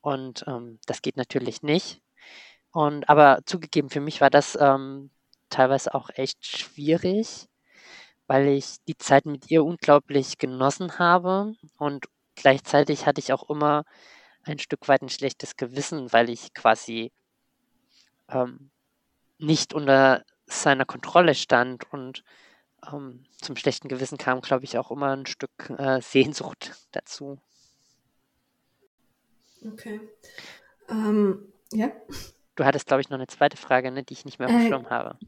Und ähm, das geht natürlich nicht. Und aber zugegeben, für mich war das ähm, teilweise auch echt schwierig, weil ich die Zeit mit ihr unglaublich genossen habe und gleichzeitig hatte ich auch immer ein Stück weit ein schlechtes Gewissen, weil ich quasi ähm, nicht unter seiner Kontrolle stand und ähm, zum schlechten Gewissen kam, glaube ich, auch immer ein Stück äh, Sehnsucht dazu. Okay. Ähm, ja. Du hattest, glaube ich, noch eine zweite Frage, ne, die ich nicht mehr auf dem äh, Schirm habe.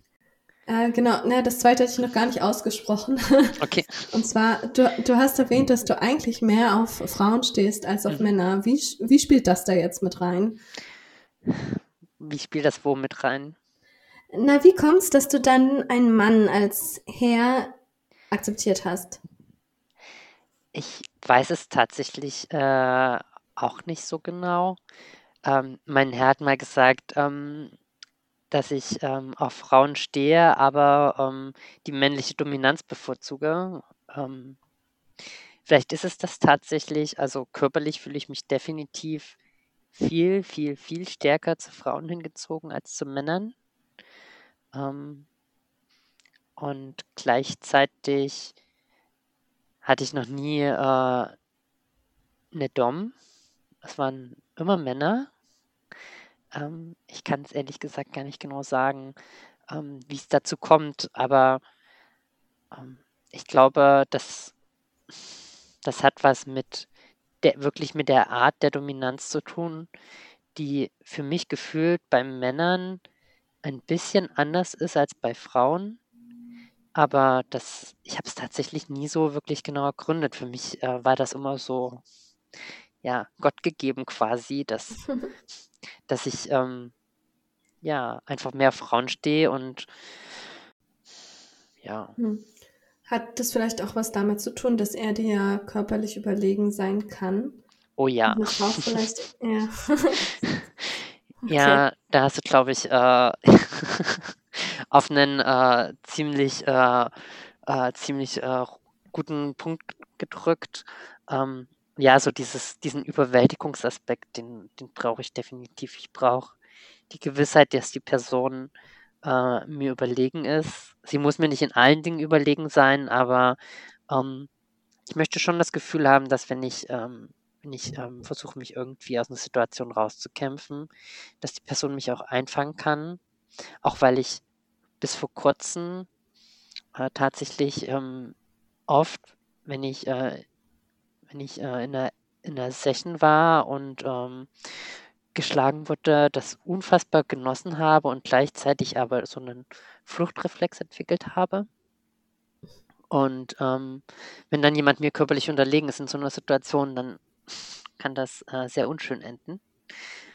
Äh, genau, ne, das zweite hatte ich noch gar nicht ausgesprochen. Okay. Und zwar, du, du hast erwähnt, dass du eigentlich mehr auf Frauen stehst als auf mhm. Männer. Wie, wie spielt das da jetzt mit rein? Wie spielt das wo mit rein? Na, wie kommt's, dass du dann einen Mann als Herr akzeptiert hast? Ich weiß es tatsächlich äh, auch nicht so genau. ähm, mein Herr hat mal gesagt, ähm, dass ich ähm, auf Frauen stehe, aber ähm, die männliche Dominanz bevorzuge. Ähm, vielleicht ist es das tatsächlich. Also körperlich fühle ich mich definitiv viel, viel, viel stärker zu Frauen hingezogen als zu Männern. Ähm, und gleichzeitig hatte ich noch nie äh, eine Dom. Es waren immer Männer. Ähm, ich kann es ehrlich gesagt gar nicht genau sagen, ähm, wie es dazu kommt, aber ähm, ich glaube, dass das hat was mit der, wirklich mit der Art der Dominanz zu tun, die für mich gefühlt bei Männern ein bisschen anders ist als bei Frauen. Aber das, ich habe es tatsächlich nie so wirklich genau ergründet. Für mich äh, war das immer so, ja, Gott gegeben quasi, dass, dass ich ähm, ja einfach mehr Frauen stehe und ja. Hm. Hat das vielleicht auch was damit zu tun, dass er dir körperlich überlegen sein kann? Oh ja. Vielleicht, ja. Ja, da hast du, glaube ich, äh, auf einen äh, ziemlich, äh, äh, ziemlich äh, guten Punkt gedrückt. Ähm, ja, so dieses, diesen Überwältigungsaspekt, den, den brauche ich definitiv. Ich brauche die Gewissheit, dass die Person äh, mir überlegen ist. Sie muss mir nicht in allen Dingen überlegen sein, aber ähm, ich möchte schon das Gefühl haben, dass wenn ich, ähm, wenn ich ähm, versuche, mich irgendwie aus einer Situation rauszukämpfen, dass die Person mich auch einfangen kann. Auch weil ich bis vor kurzem äh, tatsächlich ähm, oft, wenn ich, äh, wenn ich äh, in, der, in der Session war und ähm, geschlagen wurde, das unfassbar genossen habe und gleichzeitig aber so einen Fluchtreflex entwickelt habe. Und ähm, wenn dann jemand mir körperlich unterlegen ist in so einer Situation, dann kann das äh, sehr unschön enden,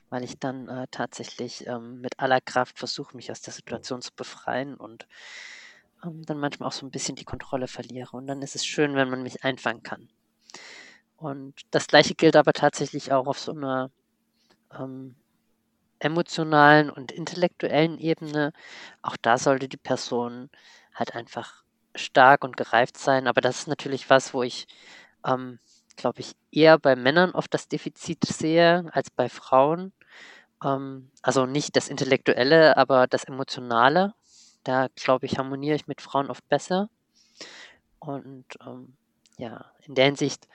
weil ich dann äh, tatsächlich ähm, mit aller Kraft versuche, mich aus der Situation zu befreien und ähm, dann manchmal auch so ein bisschen die Kontrolle verliere. Und dann ist es schön, wenn man mich einfangen kann. Und das gleiche gilt aber tatsächlich auch auf so einer ähm, emotionalen und intellektuellen Ebene. Auch da sollte die Person halt einfach stark und gereift sein. Aber das ist natürlich was, wo ich, ähm, glaube ich, eher bei Männern oft das Defizit sehe als bei Frauen. Ähm, also nicht das Intellektuelle, aber das Emotionale. Da, glaube ich, harmoniere ich mit Frauen oft besser. Und ähm, ja, in der Hinsicht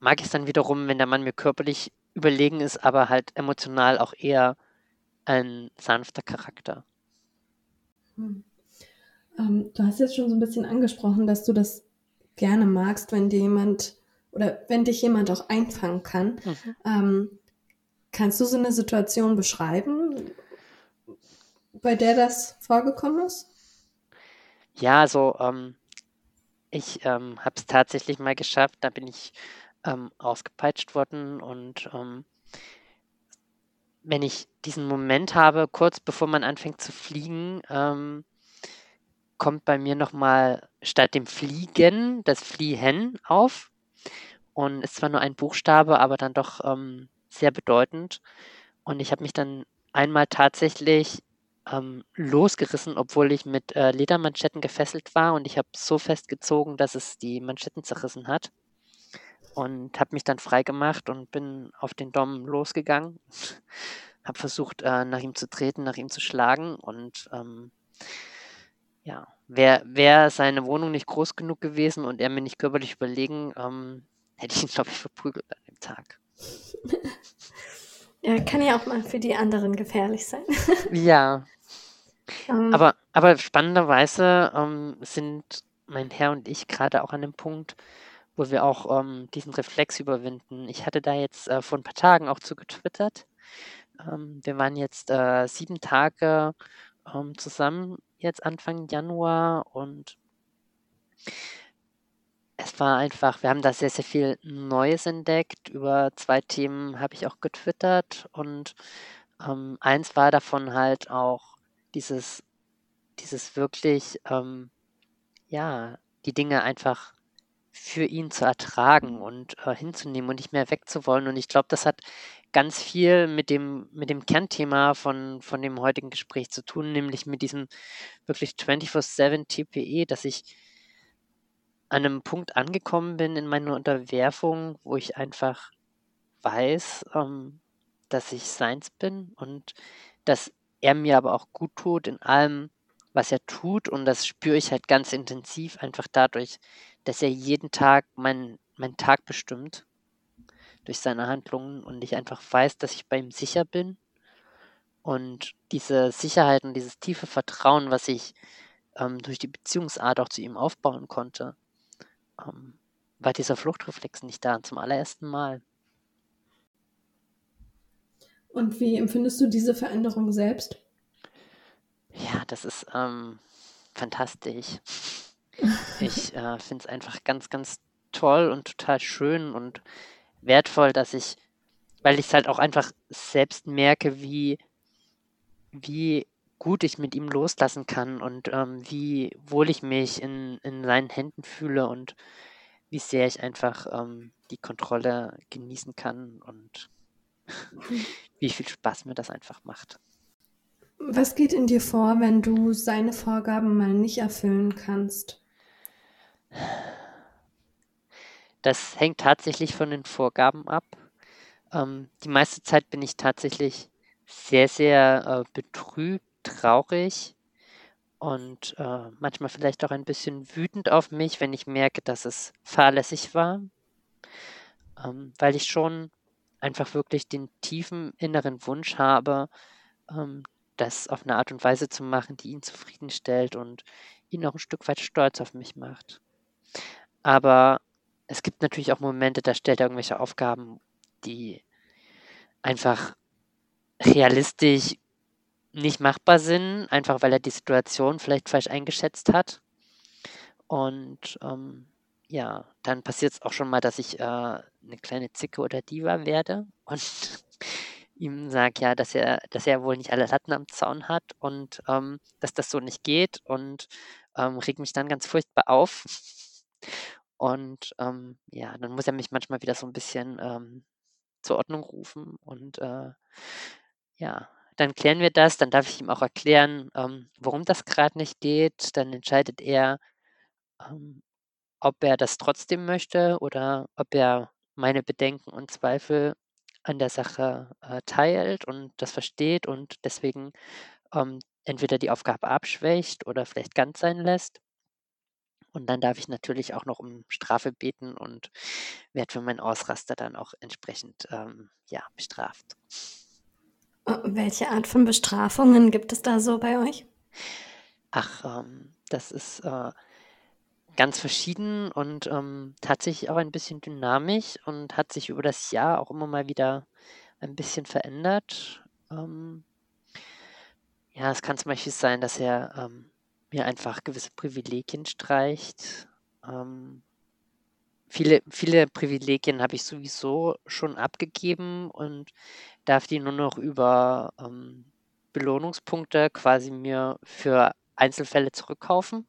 mag ich es dann wiederum, wenn der Mann mir körperlich überlegen ist, aber halt emotional auch eher ein sanfter Charakter. Hm. Ähm, du hast jetzt schon so ein bisschen angesprochen, dass du das gerne magst, wenn dir jemand oder wenn dich jemand auch einfangen kann. Mhm. Ähm, kannst du so eine Situation beschreiben, bei der das vorgekommen ist? Ja, also ähm, ich ähm, habe es tatsächlich mal geschafft. Da bin ich ähm, ausgepeitscht worden. Und ähm, wenn ich diesen Moment habe, kurz bevor man anfängt zu fliegen, ähm, kommt bei mir nochmal statt dem Fliegen das Fliehen auf. Und ist zwar nur ein Buchstabe, aber dann doch ähm, sehr bedeutend. Und ich habe mich dann einmal tatsächlich ähm, losgerissen, obwohl ich mit äh, Ledermanschetten gefesselt war und ich habe so fest gezogen, dass es die Manschetten zerrissen hat und habe mich dann frei gemacht und bin auf den Dom losgegangen. habe versucht, äh, nach ihm zu treten, nach ihm zu schlagen und ähm, ja, wäre wär seine Wohnung nicht groß genug gewesen und er mir nicht körperlich überlegen, ähm, hätte ich ihn, glaube ich, verprügelt an dem Tag. Ja, kann ja auch mal für die anderen gefährlich sein. ja. Um. Ähm. Aber, aber spannenderweise ähm, sind mein Herr und ich gerade auch an dem Punkt, wo wir auch ähm, diesen Reflex überwinden. Ich hatte da jetzt äh, vor ein paar Tagen auch zu getwittert. Ähm, wir waren jetzt äh, sieben Tage ähm, zusammen, jetzt Anfang Januar und es war einfach, wir haben da sehr, sehr viel Neues entdeckt. Über zwei Themen habe ich auch getwittert und ähm, eins war davon halt auch dieses, dieses wirklich, ähm, ja, die Dinge einfach für ihn zu ertragen und äh, hinzunehmen und nicht mehr wegzuwollen. Und ich glaube, das hat ganz viel mit dem, mit dem Kernthema von, von dem heutigen Gespräch zu tun, nämlich mit diesem wirklich 24-7 TPE, dass ich an einem Punkt angekommen bin in meiner Unterwerfung, wo ich einfach weiß, ähm, dass ich seins bin und dass er mir aber auch gut tut in allem, was er tut. Und das spüre ich halt ganz intensiv einfach dadurch, dass er jeden Tag meinen mein Tag bestimmt durch seine Handlungen und ich einfach weiß, dass ich bei ihm sicher bin. Und diese Sicherheit und dieses tiefe Vertrauen, was ich ähm, durch die Beziehungsart auch zu ihm aufbauen konnte, ähm, war dieser Fluchtreflex nicht da zum allerersten Mal. Und wie empfindest du diese Veränderung selbst? Ja, das ist ähm, fantastisch. Ich äh, finde es einfach ganz, ganz toll und total schön und wertvoll, dass ich, weil ich es halt auch einfach selbst merke, wie, wie gut ich mit ihm loslassen kann und ähm, wie wohl ich mich in, in seinen Händen fühle und wie sehr ich einfach ähm, die Kontrolle genießen kann und wie viel Spaß mir das einfach macht. Was geht in dir vor, wenn du seine Vorgaben mal nicht erfüllen kannst? Das hängt tatsächlich von den Vorgaben ab. Ähm, die meiste Zeit bin ich tatsächlich sehr, sehr äh, betrübt, traurig und äh, manchmal vielleicht auch ein bisschen wütend auf mich, wenn ich merke, dass es fahrlässig war, ähm, weil ich schon einfach wirklich den tiefen inneren Wunsch habe, ähm, das auf eine Art und Weise zu machen, die ihn zufriedenstellt und ihn auch ein Stück weit stolz auf mich macht. Aber es gibt natürlich auch Momente, da stellt er irgendwelche Aufgaben, die einfach realistisch nicht machbar sind, einfach weil er die Situation vielleicht falsch eingeschätzt hat. Und ähm, ja, dann passiert es auch schon mal, dass ich äh, eine kleine Zicke oder Diva werde und ihm sage ja, dass er, dass er wohl nicht alle Latten am Zaun hat und ähm, dass das so nicht geht und ähm, regt mich dann ganz furchtbar auf. Und ähm, ja, dann muss er mich manchmal wieder so ein bisschen ähm, zur Ordnung rufen und äh, ja, dann klären wir das, dann darf ich ihm auch erklären, ähm, warum das gerade nicht geht. Dann entscheidet er, ähm, ob er das trotzdem möchte oder ob er meine Bedenken und Zweifel an der Sache äh, teilt und das versteht und deswegen ähm, entweder die Aufgabe abschwächt oder vielleicht ganz sein lässt. Und dann darf ich natürlich auch noch um Strafe beten und werde für meinen Ausraster dann auch entsprechend ähm, ja, bestraft. Äh, welche Art von Bestrafungen gibt es da so bei euch? Ach, ähm, das ist äh, ganz verschieden und ähm, tatsächlich auch ein bisschen dynamisch und hat sich über das Jahr auch immer mal wieder ein bisschen verändert. Ähm, ja, es kann zum Beispiel sein, dass er ähm, mir einfach gewisse Privilegien streicht. Ähm, viele, viele Privilegien habe ich sowieso schon abgegeben und darf die nur noch über ähm, Belohnungspunkte quasi mir für Einzelfälle zurückkaufen.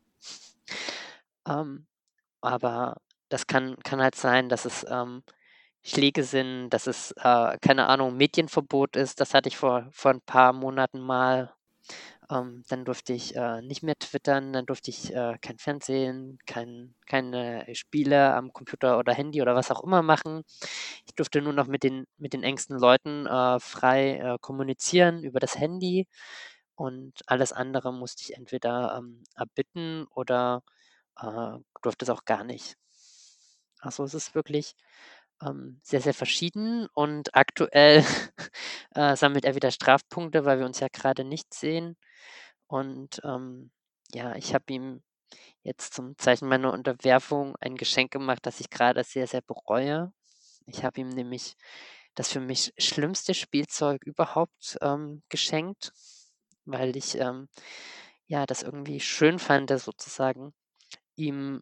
Ähm, aber das kann, kann halt sein, dass es ähm, Schläge sind, dass es, äh, keine Ahnung, Medienverbot ist. Das hatte ich vor, vor ein paar Monaten mal. Ähm, dann durfte ich äh, nicht mehr twittern, dann durfte ich äh, kein Fernsehen, kein, keine Spiele am Computer oder Handy oder was auch immer machen. Ich durfte nur noch mit den, mit den engsten Leuten äh, frei äh, kommunizieren über das Handy und alles andere musste ich entweder ähm, erbitten oder äh, durfte es auch gar nicht. Also es ist wirklich ähm, sehr, sehr verschieden und aktuell äh, sammelt er wieder Strafpunkte, weil wir uns ja gerade nicht sehen. Und ähm, ja, ich habe ihm jetzt zum Zeichen meiner Unterwerfung ein Geschenk gemacht, das ich gerade sehr, sehr bereue. Ich habe ihm nämlich das für mich schlimmste Spielzeug überhaupt ähm, geschenkt, weil ich ähm, ja das irgendwie schön fand, sozusagen ihm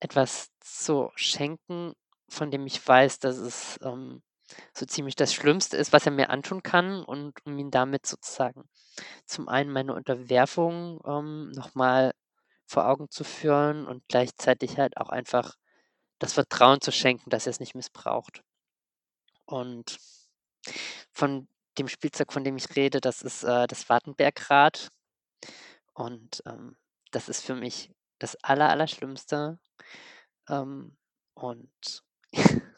etwas zu schenken, von dem ich weiß, dass es ähm, so ziemlich das Schlimmste ist, was er mir antun kann und um ihn damit sozusagen zum einen meine Unterwerfung ähm, nochmal vor Augen zu führen und gleichzeitig halt auch einfach das Vertrauen zu schenken, dass er es nicht missbraucht. Und von dem Spielzeug, von dem ich rede, das ist äh, das Wartenbergrad. Und ähm, das ist für mich das Aller, Allerschlimmste. Ähm, und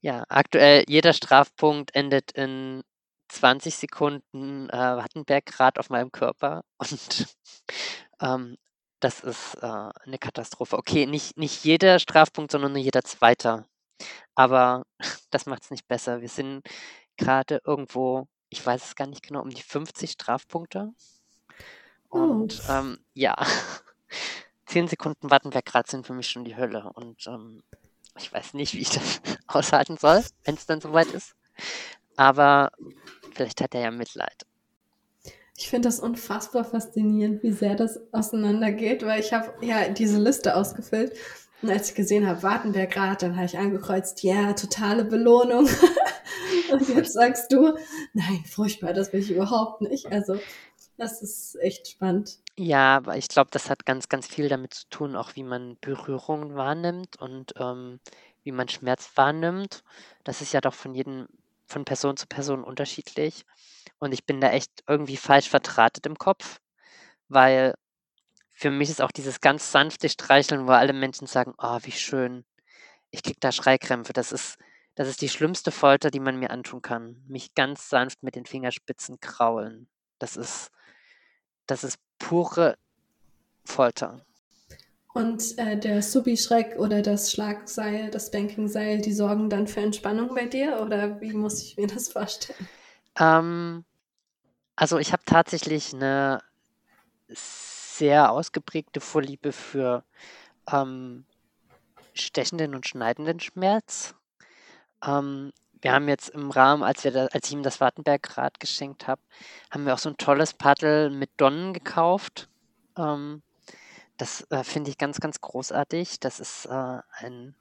ja, aktuell jeder Strafpunkt endet in 20 Sekunden äh, Wattenbergrad auf meinem Körper. Und ähm, das ist äh, eine Katastrophe. Okay, nicht, nicht jeder Strafpunkt, sondern nur jeder zweite. Aber das macht es nicht besser. Wir sind gerade irgendwo, ich weiß es gar nicht genau, um die 50 Strafpunkte. Und Oh. ähm, ja, 10 Sekunden Wattenbergrad sind für mich schon die Hölle. Und ähm, ich weiß nicht, wie ich das aushalten soll, wenn es dann soweit ist. Aber vielleicht hat er ja Mitleid. Ich finde das unfassbar faszinierend, wie sehr das auseinandergeht, weil ich habe ja diese Liste ausgefüllt und als ich gesehen habe, Wartenbergrad, dann habe ich angekreuzt, ja, totale Belohnung. und jetzt sagst du, nein, furchtbar, das will ich überhaupt nicht. Also das ist echt spannend. Ja, aber ich glaube, das hat ganz, ganz viel damit zu tun, auch wie man Berührungen wahrnimmt und ähm, wie man Schmerz wahrnimmt. Das ist ja doch von jedem, von Person zu Person unterschiedlich. Und ich bin da echt irgendwie falsch vertratet im Kopf, weil für mich ist auch dieses ganz sanfte Streicheln, wo alle Menschen sagen, oh, wie schön, ich krieg da Schreikrämpfe. Das ist, das ist die schlimmste Folter, die man mir antun kann. Mich ganz sanft mit den Fingerspitzen kraulen. Das ist, das ist pure Folter. Und äh, der Subi-Schreck oder das Schlagseil, das Banking-Seil, die sorgen dann für Entspannung bei dir? Oder wie muss ich mir das vorstellen? Ähm, also ich habe tatsächlich eine sehr ausgeprägte Vorliebe für ähm, stechenden und schneidenden Schmerz. Ähm, wir haben jetzt im Rahmen, als, wir da, als ich ihm das Wartenbergrad geschenkt habe, haben wir auch so ein tolles Paddel mit Donnen gekauft. Ähm, das äh, finde ich ganz, ganz großartig. Das ist äh, ein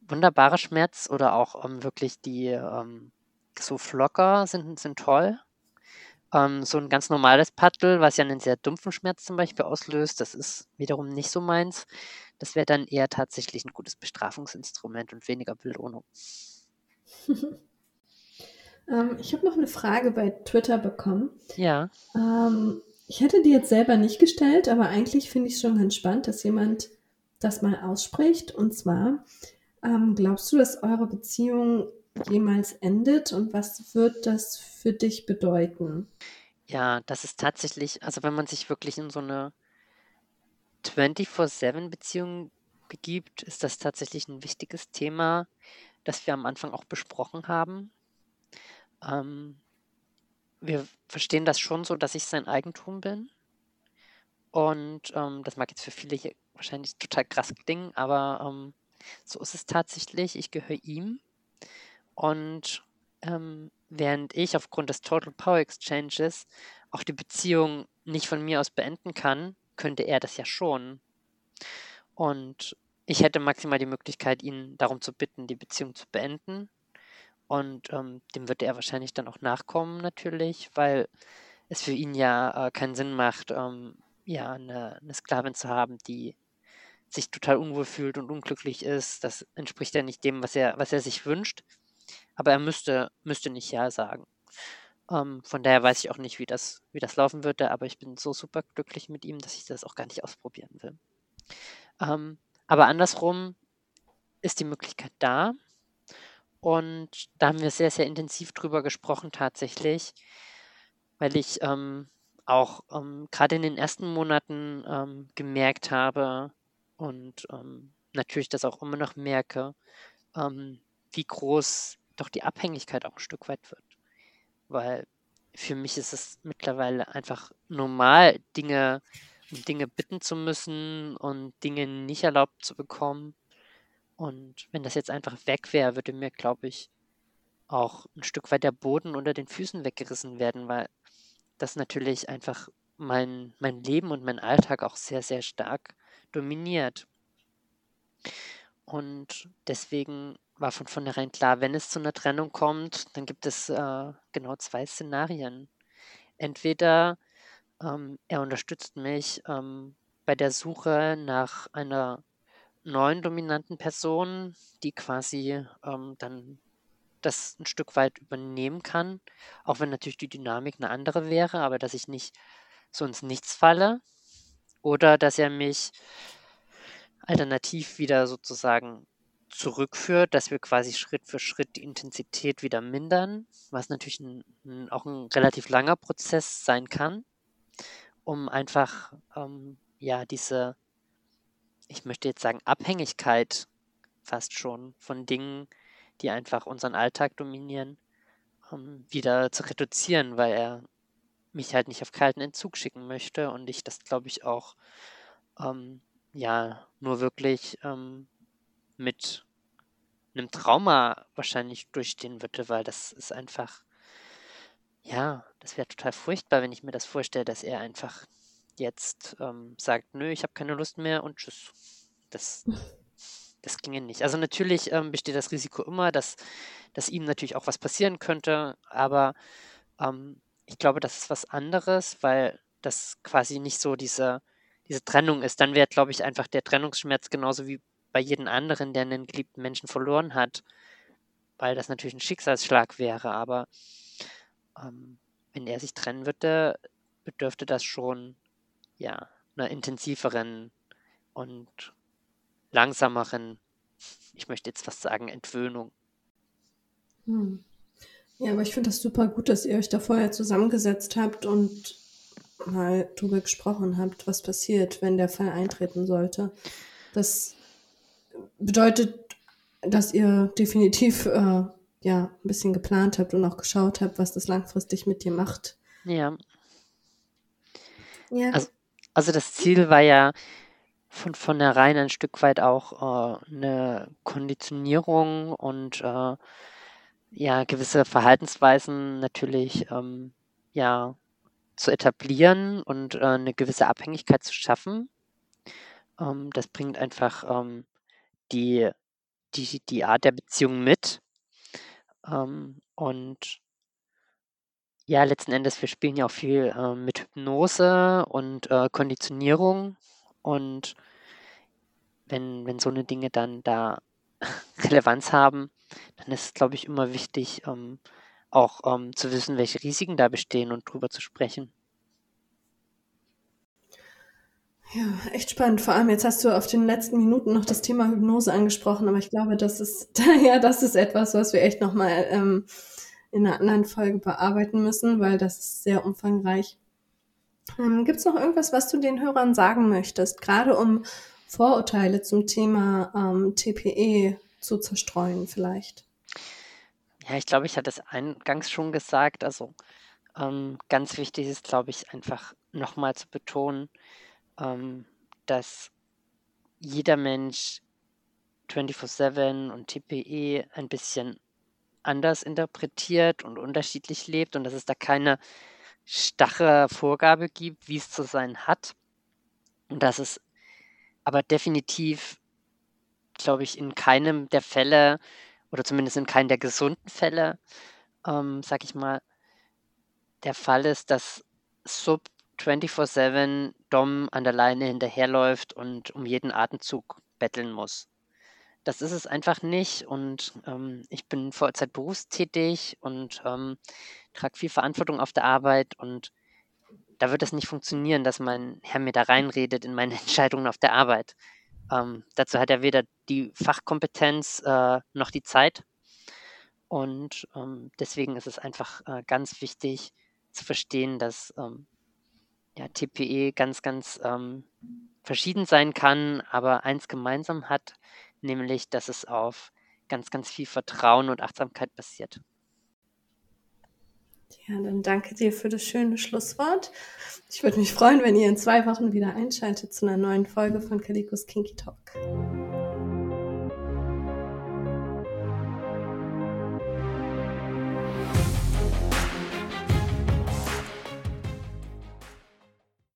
wunderbarer Schmerz oder auch ähm, wirklich die ähm, so Flocker sind, sind toll. Ähm, so ein ganz normales Paddel, was ja einen sehr dumpfen Schmerz zum Beispiel auslöst, das ist wiederum nicht so meins. Das wäre dann eher tatsächlich ein gutes Bestrafungsinstrument und weniger Belohnung. ähm, ich habe noch eine Frage bei Twitter bekommen. Ja. Ähm, ich hätte die jetzt selber nicht gestellt, aber eigentlich finde ich es schon ganz spannend, dass jemand das mal ausspricht. Und zwar, ähm, glaubst du, dass eure Beziehung jemals endet und was wird das für dich bedeuten? Ja, das ist tatsächlich, also wenn man sich wirklich in so eine 24-7-Beziehung begibt, ist das tatsächlich ein wichtiges Thema, das wir am Anfang auch besprochen haben. Ähm, wir verstehen das schon so, dass ich sein Eigentum bin. Und ähm, das mag jetzt für viele hier wahrscheinlich total krass klingen, aber ähm, so ist es tatsächlich. Ich gehöre ihm. Und ähm, während ich aufgrund des Total Power Exchanges auch die Beziehung nicht von mir aus beenden kann, könnte er das ja schon. Und ich hätte maximal die Möglichkeit, ihn darum zu bitten, die Beziehung zu beenden. Und ähm, dem würde er wahrscheinlich dann auch nachkommen, natürlich, weil es für ihn ja äh, keinen Sinn macht, ähm, ja, eine, eine Sklavin zu haben, die sich total unwohl fühlt und unglücklich ist. Das entspricht ja nicht dem, was er, was er sich wünscht. Aber er müsste, müsste nicht Ja sagen. Ähm, von daher weiß ich auch nicht, wie das, wie das laufen würde, aber ich bin so super glücklich mit ihm, dass ich das auch gar nicht ausprobieren will. Ähm, aber andersrum ist die Möglichkeit da. Und da haben wir sehr, sehr intensiv drüber gesprochen tatsächlich, weil ich ähm, auch ähm, gerade in den ersten Monaten ähm, gemerkt habe und ähm, natürlich das auch immer noch merke, wie groß doch die Abhängigkeit auch ein Stück weit wird. Weil für mich ist es mittlerweile einfach normal, Dinge, um Dinge bitten zu müssen und Dinge nicht erlaubt zu bekommen. Und wenn das jetzt einfach weg wäre, würde mir, glaube ich, auch ein Stück weit der Boden unter den Füßen weggerissen werden, weil das natürlich einfach mein, mein Leben und mein Alltag auch sehr, sehr stark dominiert. Und deswegen war von vornherein klar, wenn es zu einer Trennung kommt, dann gibt es äh, genau zwei Szenarien. Entweder ähm, er unterstützt mich ähm, bei der Suche nach einer neuen dominanten Person, die quasi ähm, dann das ein Stück weit übernehmen kann, auch wenn natürlich die Dynamik eine andere wäre, aber dass ich nicht so ins Nichts falle oder dass er mich alternativ wieder sozusagen zurückführt, dass wir quasi Schritt für Schritt die Intensität wieder mindern, was natürlich ein, ein, auch ein relativ langer Prozess sein kann, um einfach ähm, ja diese, ich möchte jetzt sagen, Abhängigkeit fast schon von Dingen, die einfach unseren Alltag dominieren, ähm, wieder zu reduzieren, weil er mich halt nicht auf kalten Entzug schicken möchte und ich das, glaube ich, auch ähm, ja nur wirklich ähm, mit einem Trauma wahrscheinlich durchstehen würde, weil das ist einfach, ja, das wäre total furchtbar, wenn ich mir das vorstelle, dass er einfach jetzt ähm, sagt, nö, ich habe keine Lust mehr und tschüss. Das, das ginge nicht. Also natürlich ähm, besteht das Risiko immer, dass, dass ihm natürlich auch was passieren könnte, aber ähm, ich glaube, das ist was anderes, weil das quasi nicht so diese, diese Trennung ist. Dann wäre, glaube ich, einfach der Trennungsschmerz genauso wie bei jedem anderen, der einen geliebten Menschen verloren hat, weil das natürlich ein Schicksalsschlag wäre. Aber ähm, wenn er sich trennen würde, bedürfte das schon ja einer intensiveren und langsameren, ich möchte jetzt fast sagen, Entwöhnung. Hm. Ja, aber ich finde das super gut, dass ihr euch da vorher zusammengesetzt habt und mal drüber gesprochen habt, was passiert, wenn der Fall eintreten sollte. Das bedeutet, dass ihr definitiv äh, ja ein bisschen geplant habt und auch geschaut habt, was das langfristig mit dir macht. Ja. ja. Also, also das Ziel war ja von vornherein ein Stück weit auch äh, eine Konditionierung und äh, ja gewisse Verhaltensweisen natürlich ähm, ja zu etablieren und äh, eine gewisse Abhängigkeit zu schaffen. Ähm, das bringt einfach ähm, die, die, die Art der Beziehung mit. Ähm, und ja, letzten Endes, wir spielen ja auch viel äh, mit Hypnose und äh, Konditionierung. Und wenn, wenn so eine Dinge dann da Relevanz haben, dann ist es, glaube ich, immer wichtig, ähm, auch ähm, zu wissen, welche Risiken da bestehen und drüber zu sprechen. Ja, echt spannend. Vor allem jetzt hast du auf den letzten Minuten noch das Thema Hypnose angesprochen, aber ich glaube, das ist ja, das ist etwas, was wir echt nochmal ähm, in einer anderen Folge bearbeiten müssen, weil das ist sehr umfangreich. Ähm, Gibt es noch irgendwas, was du den Hörern sagen möchtest, gerade um Vorurteile zum Thema ähm, TPE zu zerstreuen vielleicht? Ja, ich glaube, ich hatte es eingangs schon gesagt. Also ähm, ganz wichtig ist, glaube ich, einfach nochmal zu betonen, ähm, dass jeder Mensch 24/7 und TPE ein bisschen anders interpretiert und unterschiedlich lebt und dass es da keine starre Vorgabe gibt, wie es zu sein hat. Und dass es aber definitiv, glaube ich, in keinem der Fälle oder zumindest in keinem der gesunden Fälle, ähm, sag ich mal, der Fall ist, dass Sub 24/7 Dom an der Leine hinterherläuft und um jeden Atemzug betteln muss. Das ist es einfach nicht und ähm, ich bin Vollzeit berufstätig und ähm, trage viel Verantwortung auf der Arbeit und da wird es nicht funktionieren, dass mein Herr mir da reinredet in meine Entscheidungen auf der Arbeit. Ähm, dazu hat er weder die Fachkompetenz äh, noch die Zeit. Und ähm, deswegen ist es einfach äh, ganz wichtig zu verstehen, dass ähm, ja, TPE ganz, ganz ähm, verschieden sein kann, aber eins gemeinsam hat, nämlich dass es auf ganz, ganz viel Vertrauen und Achtsamkeit basiert. Ja, dann danke dir für das schöne Schlusswort. Ich würde mich freuen, wenn ihr in zwei Wochen wieder einschaltet zu einer neuen Folge von Kalikos Kinky Talk.